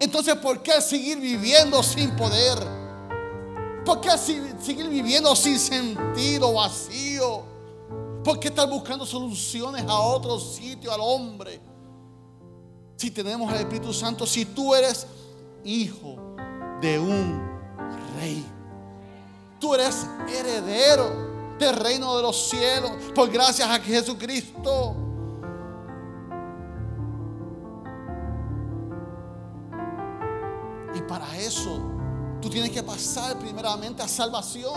Entonces, ¿por qué seguir viviendo sin poder? ¿Por qué seguir viviendo sin sentido, vacío? ¿Por qué estar buscando soluciones a otro sitio, al hombre? Si tenemos al Espíritu Santo, si tú eres hijo de un rey, tú eres heredero del reino de los cielos, por gracias a Jesucristo. Y para eso Tú tienes que pasar primeramente a salvación.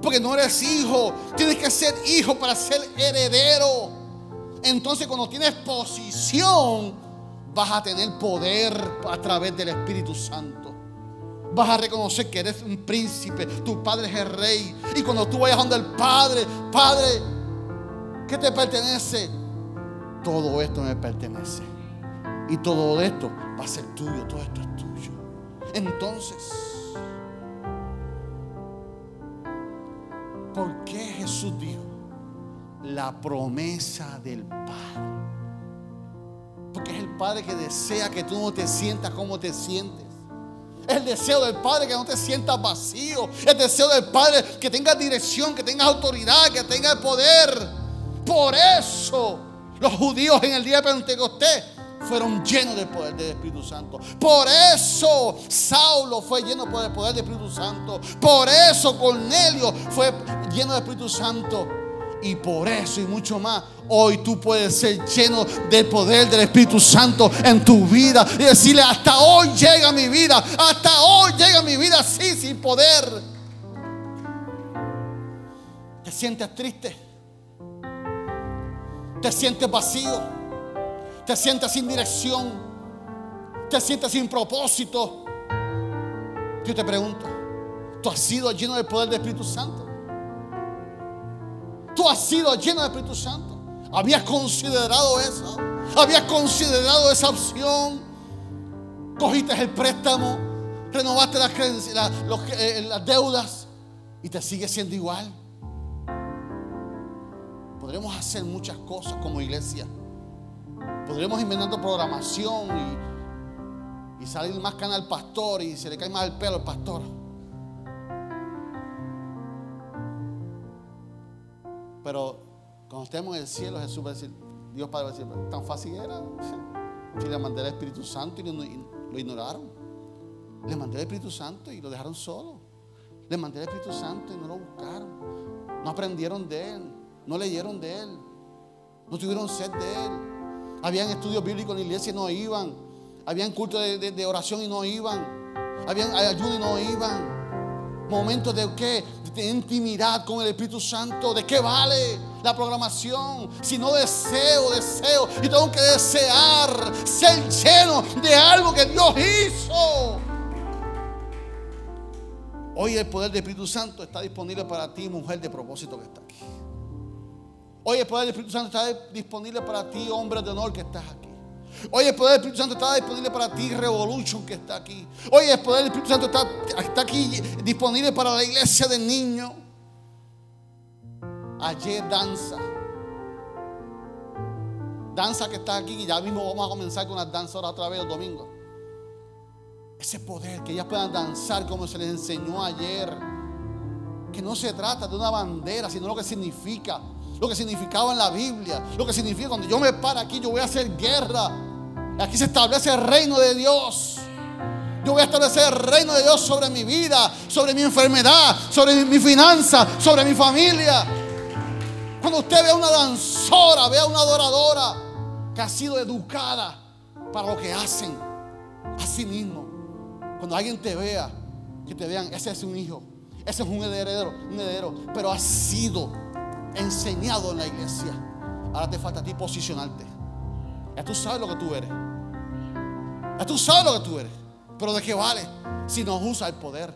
Porque no eres hijo. Tienes que ser hijo para ser heredero. Entonces cuando tienes posición, vas a tener poder a través del Espíritu Santo. Vas a reconocer que eres un príncipe, tu padre es el rey. Y cuando tú vayas donde el Padre, Padre, ¿qué te pertenece? Todo esto me pertenece. Y todo esto va a ser tuyo, todo esto es tuyo. Entonces, ¿por qué Jesús dijo la promesa del Padre? Porque es el Padre que desea que tú no te sientas como te sientes. Es el deseo del Padre que no te sientas vacío. Es el deseo del Padre que tengas dirección, que tengas autoridad, que tengas poder. Por eso los judíos en el día de Pentecostés fueron llenos del poder del Espíritu Santo. Por eso Saulo fue lleno por el poder del Espíritu Santo. Por eso Cornelio fue lleno del Espíritu Santo. Y por eso y mucho más, hoy tú puedes ser lleno del poder del Espíritu Santo en tu vida. Y decirle, hasta hoy llega mi vida. Hasta hoy llega mi vida así, sin poder. ¿Te sientes triste? ¿Te sientes vacío? te sientes sin dirección, te sientes sin propósito. Yo te pregunto, ¿tú has sido lleno del poder del Espíritu Santo? ¿Tú has sido lleno del Espíritu Santo? ¿Habías considerado eso? ¿Habías considerado esa opción? ¿Cogiste el préstamo? ¿Renovaste las, eh, deudas? ¿Y te sigue siendo igual? Podremos hacer muchas cosas como iglesia. Podríamos inventando programación y, y salir más canal al pastor y se le cae más el pelo al pastor. Pero cuando estemos en el cielo, Jesús va a decir, Dios Padre va a decir, tan fácil era. Si le mandé el Espíritu Santo y lo, ignoraron. Le mandé el Espíritu Santo y lo dejaron solo. Le mandé el Espíritu Santo y no lo buscaron. No aprendieron de Él. No leyeron de Él. No tuvieron sed de Él. Habían estudios bíblicos en la iglesia y no iban. Habían cultos de, de- de oración y no iban. Habían ayuno y no iban. Momentos de qué? De intimidad con el Espíritu Santo. ¿De qué vale la programación? Si no deseo, deseo. Y tengo que desear ser lleno de algo que Dios hizo. Hoy el poder del Espíritu Santo está disponible para ti, mujer de propósito que está aquí. Hoy el poder del Espíritu Santo está disponible para ti, hombre de honor que estás aquí. Hoy el poder del Espíritu Santo está disponible para ti, Revolution que está aquí. Hoy el poder del Espíritu Santo está, está aquí disponible para la iglesia del niño. Ayer danza. Danza que está aquí y ya mismo vamos a comenzar con las danzas ahora otra vez el domingo. Ese poder que ellas puedan danzar como se les enseñó ayer. Que no se trata de una bandera, sino lo que significa. Lo que significaba en la Biblia. Lo que significa cuando yo me paro aquí, yo voy a hacer guerra. Aquí se establece el reino de Dios. Yo voy a establecer el reino de Dios sobre mi vida, sobre mi enfermedad, sobre mi, finanza, sobre mi familia. Cuando usted vea una danzora, vea una adoradora que ha sido educada para lo que hacen a sí mismo. Cuando alguien te vea, que te vean, ese es un hijo, ese es un heredero, un heredero, pero ha sido enseñado en la iglesia. Ahora te falta a ti posicionarte. Ya tú sabes lo que tú eres. Ya tú sabes lo que tú eres. Pero ¿de qué vale si no usa el poder?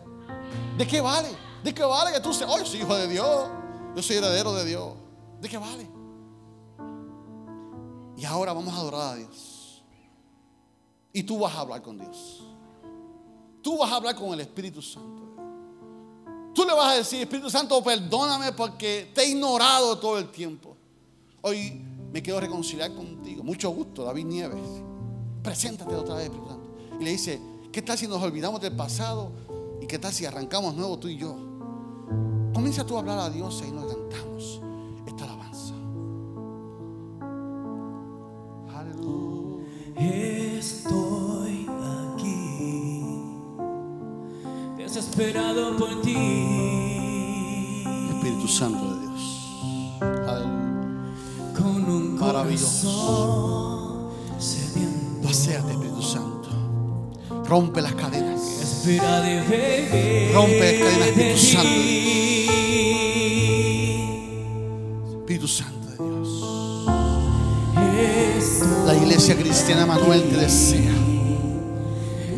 ¿De qué vale? ¿De qué vale que tú seas, oh, yo soy hijo de Dios, yo soy heredero de Dios? ¿De qué vale? Y ahora vamos a adorar a Dios. Y tú vas a hablar con Dios. Tú vas a hablar con el Espíritu Santo. Tú le vas a decir, Espíritu Santo, perdóname porque te he ignorado todo el tiempo. Hoy me quiero reconciliar contigo. Mucho gusto, David Nieves. Preséntate otra vez, Espíritu Santo. Y le dice, ¿qué tal si nos olvidamos del pasado? ¿Y qué tal si arrancamos nuevo tú y yo? Comienza tú a hablar a Dios y nos cantamos esta alabanza. Aleluya. Estoy aquí, desesperado por ti, Espíritu Santo de Dios. Aleluya. con un Maravilloso. Paseate, Espíritu Santo. Rompe las cadenas. Rompe cadenas, de Espíritu Santo. Espíritu Santo de Dios. La iglesia cristiana Manuel te desea.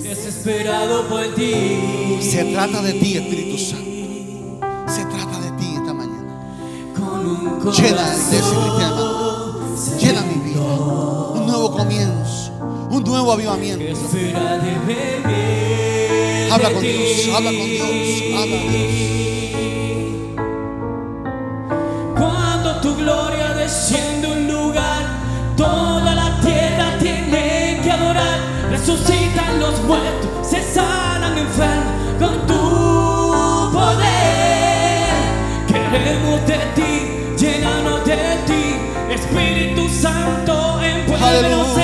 desesperado por ti, Se trata de ti, Espíritu Santo. Se trata de ti esta mañana. Llena la iglesia cristiana Manuel. Llena mi vida. Nuevo avivamiento. Habla con. Dios. Habla con Dios. Habla con Dios. Cuando tu gloria desciende un lugar, toda la tierra tiene que adorar. Resucitan los muertos, se sanan enfermos con tu poder. Queremos de ti, llénanos de ti, Espíritu Santo, en Aleluya.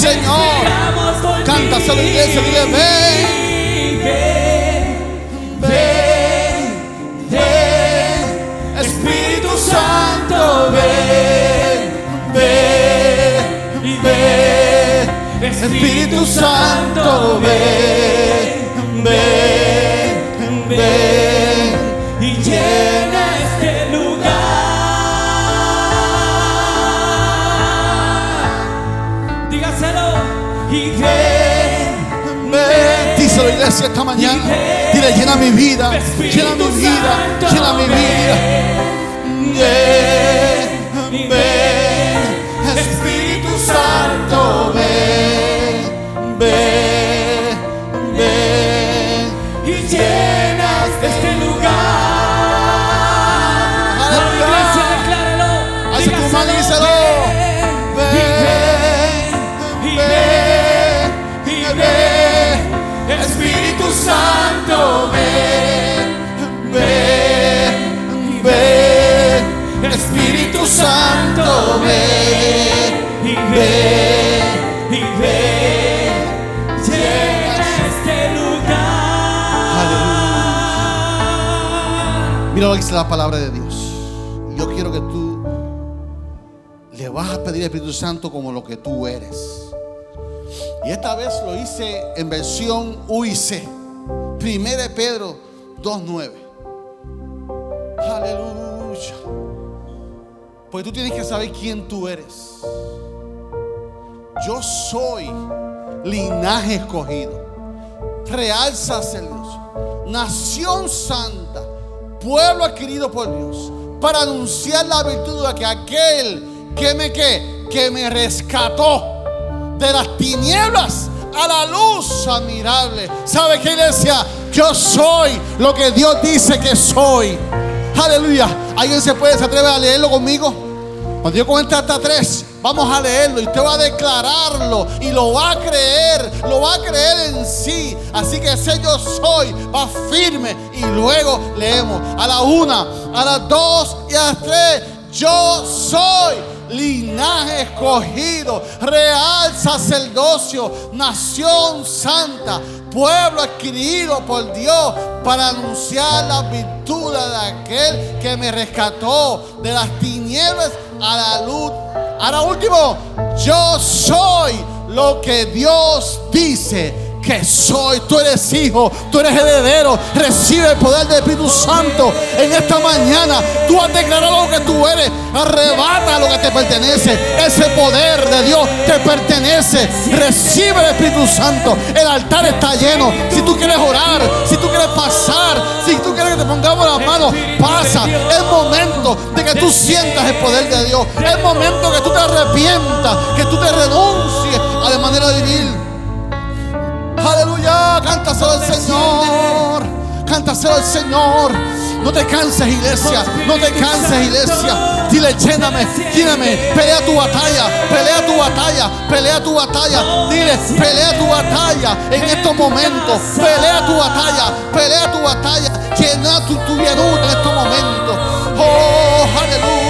Señor. Esperamos por Cántase a la ti. iglesia. Dile, ven. Ven, ven, ven, Espíritu Santo, ven, ven, ven, Espíritu Santo, ven, ven, ven, iglesia esta mañana. Dile, llena mi vida, llena mi vida, llena mi vida. Ven, ven, Espíritu Santo, ven, ven, ven. y dice la palabra de Dios. Yo quiero que tú le vas a pedir al Espíritu Santo como lo que tú eres. Y esta vez lo hice en versión UIC. Primera de Pedro 2.9. Aleluya. Porque tú tienes que saber quién tú eres. Yo soy linaje escogido, real sacerdocio, nación santa, pueblo adquirido por Dios, para anunciar la virtud de que aquel que me que, que me rescató de las tinieblas a la luz admirable. ¿Sabe qué iglesia? Yo soy lo que Dios dice que soy. Aleluya. ¿Alguien se puede, se atreve a leerlo conmigo? Cuando yo cuente hasta tres, vamos a leerlo y usted va a declararlo y lo va a creer, lo va a creer en sí. Así que ese yo soy va firme y luego leemos a la una, a las dos y a las tres. Yo soy linaje escogido, real sacerdocio, nación santa, pueblo adquirido por Dios para anunciar la virtud de aquel que me rescató de las tinieblas a la luz. Ahora último, yo soy lo que Dios dice que soy. Tú eres hijo, tú eres heredero. Recibe el poder del Espíritu Santo en esta mañana. Tú has declarado lo que tú eres. Arrebata lo que te pertenece. Ese poder de Dios te pertenece. Recibe el Espíritu Santo. El altar está lleno. Si tú quieres orar, si tú quieres pasar, si tú quieres que te pongamos las manos, pasa. Es momento de que tú sientas el poder de Dios. Es momento que tú te arrepientas, que tú te renuncies a la manera de vivir. Aleluya, cántaselo al Señor. Cántaselo al Señor. No te canses, iglesia. No te canses, iglesia. Dile, lléname, lléname. Pelea tu batalla, pelea tu batalla, pelea tu batalla. Dile, pelea tu batalla en estos momentos. Pelea tu batalla, pelea tu batalla. Llena tu, tu llenura en estos momentos. Oh, aleluya.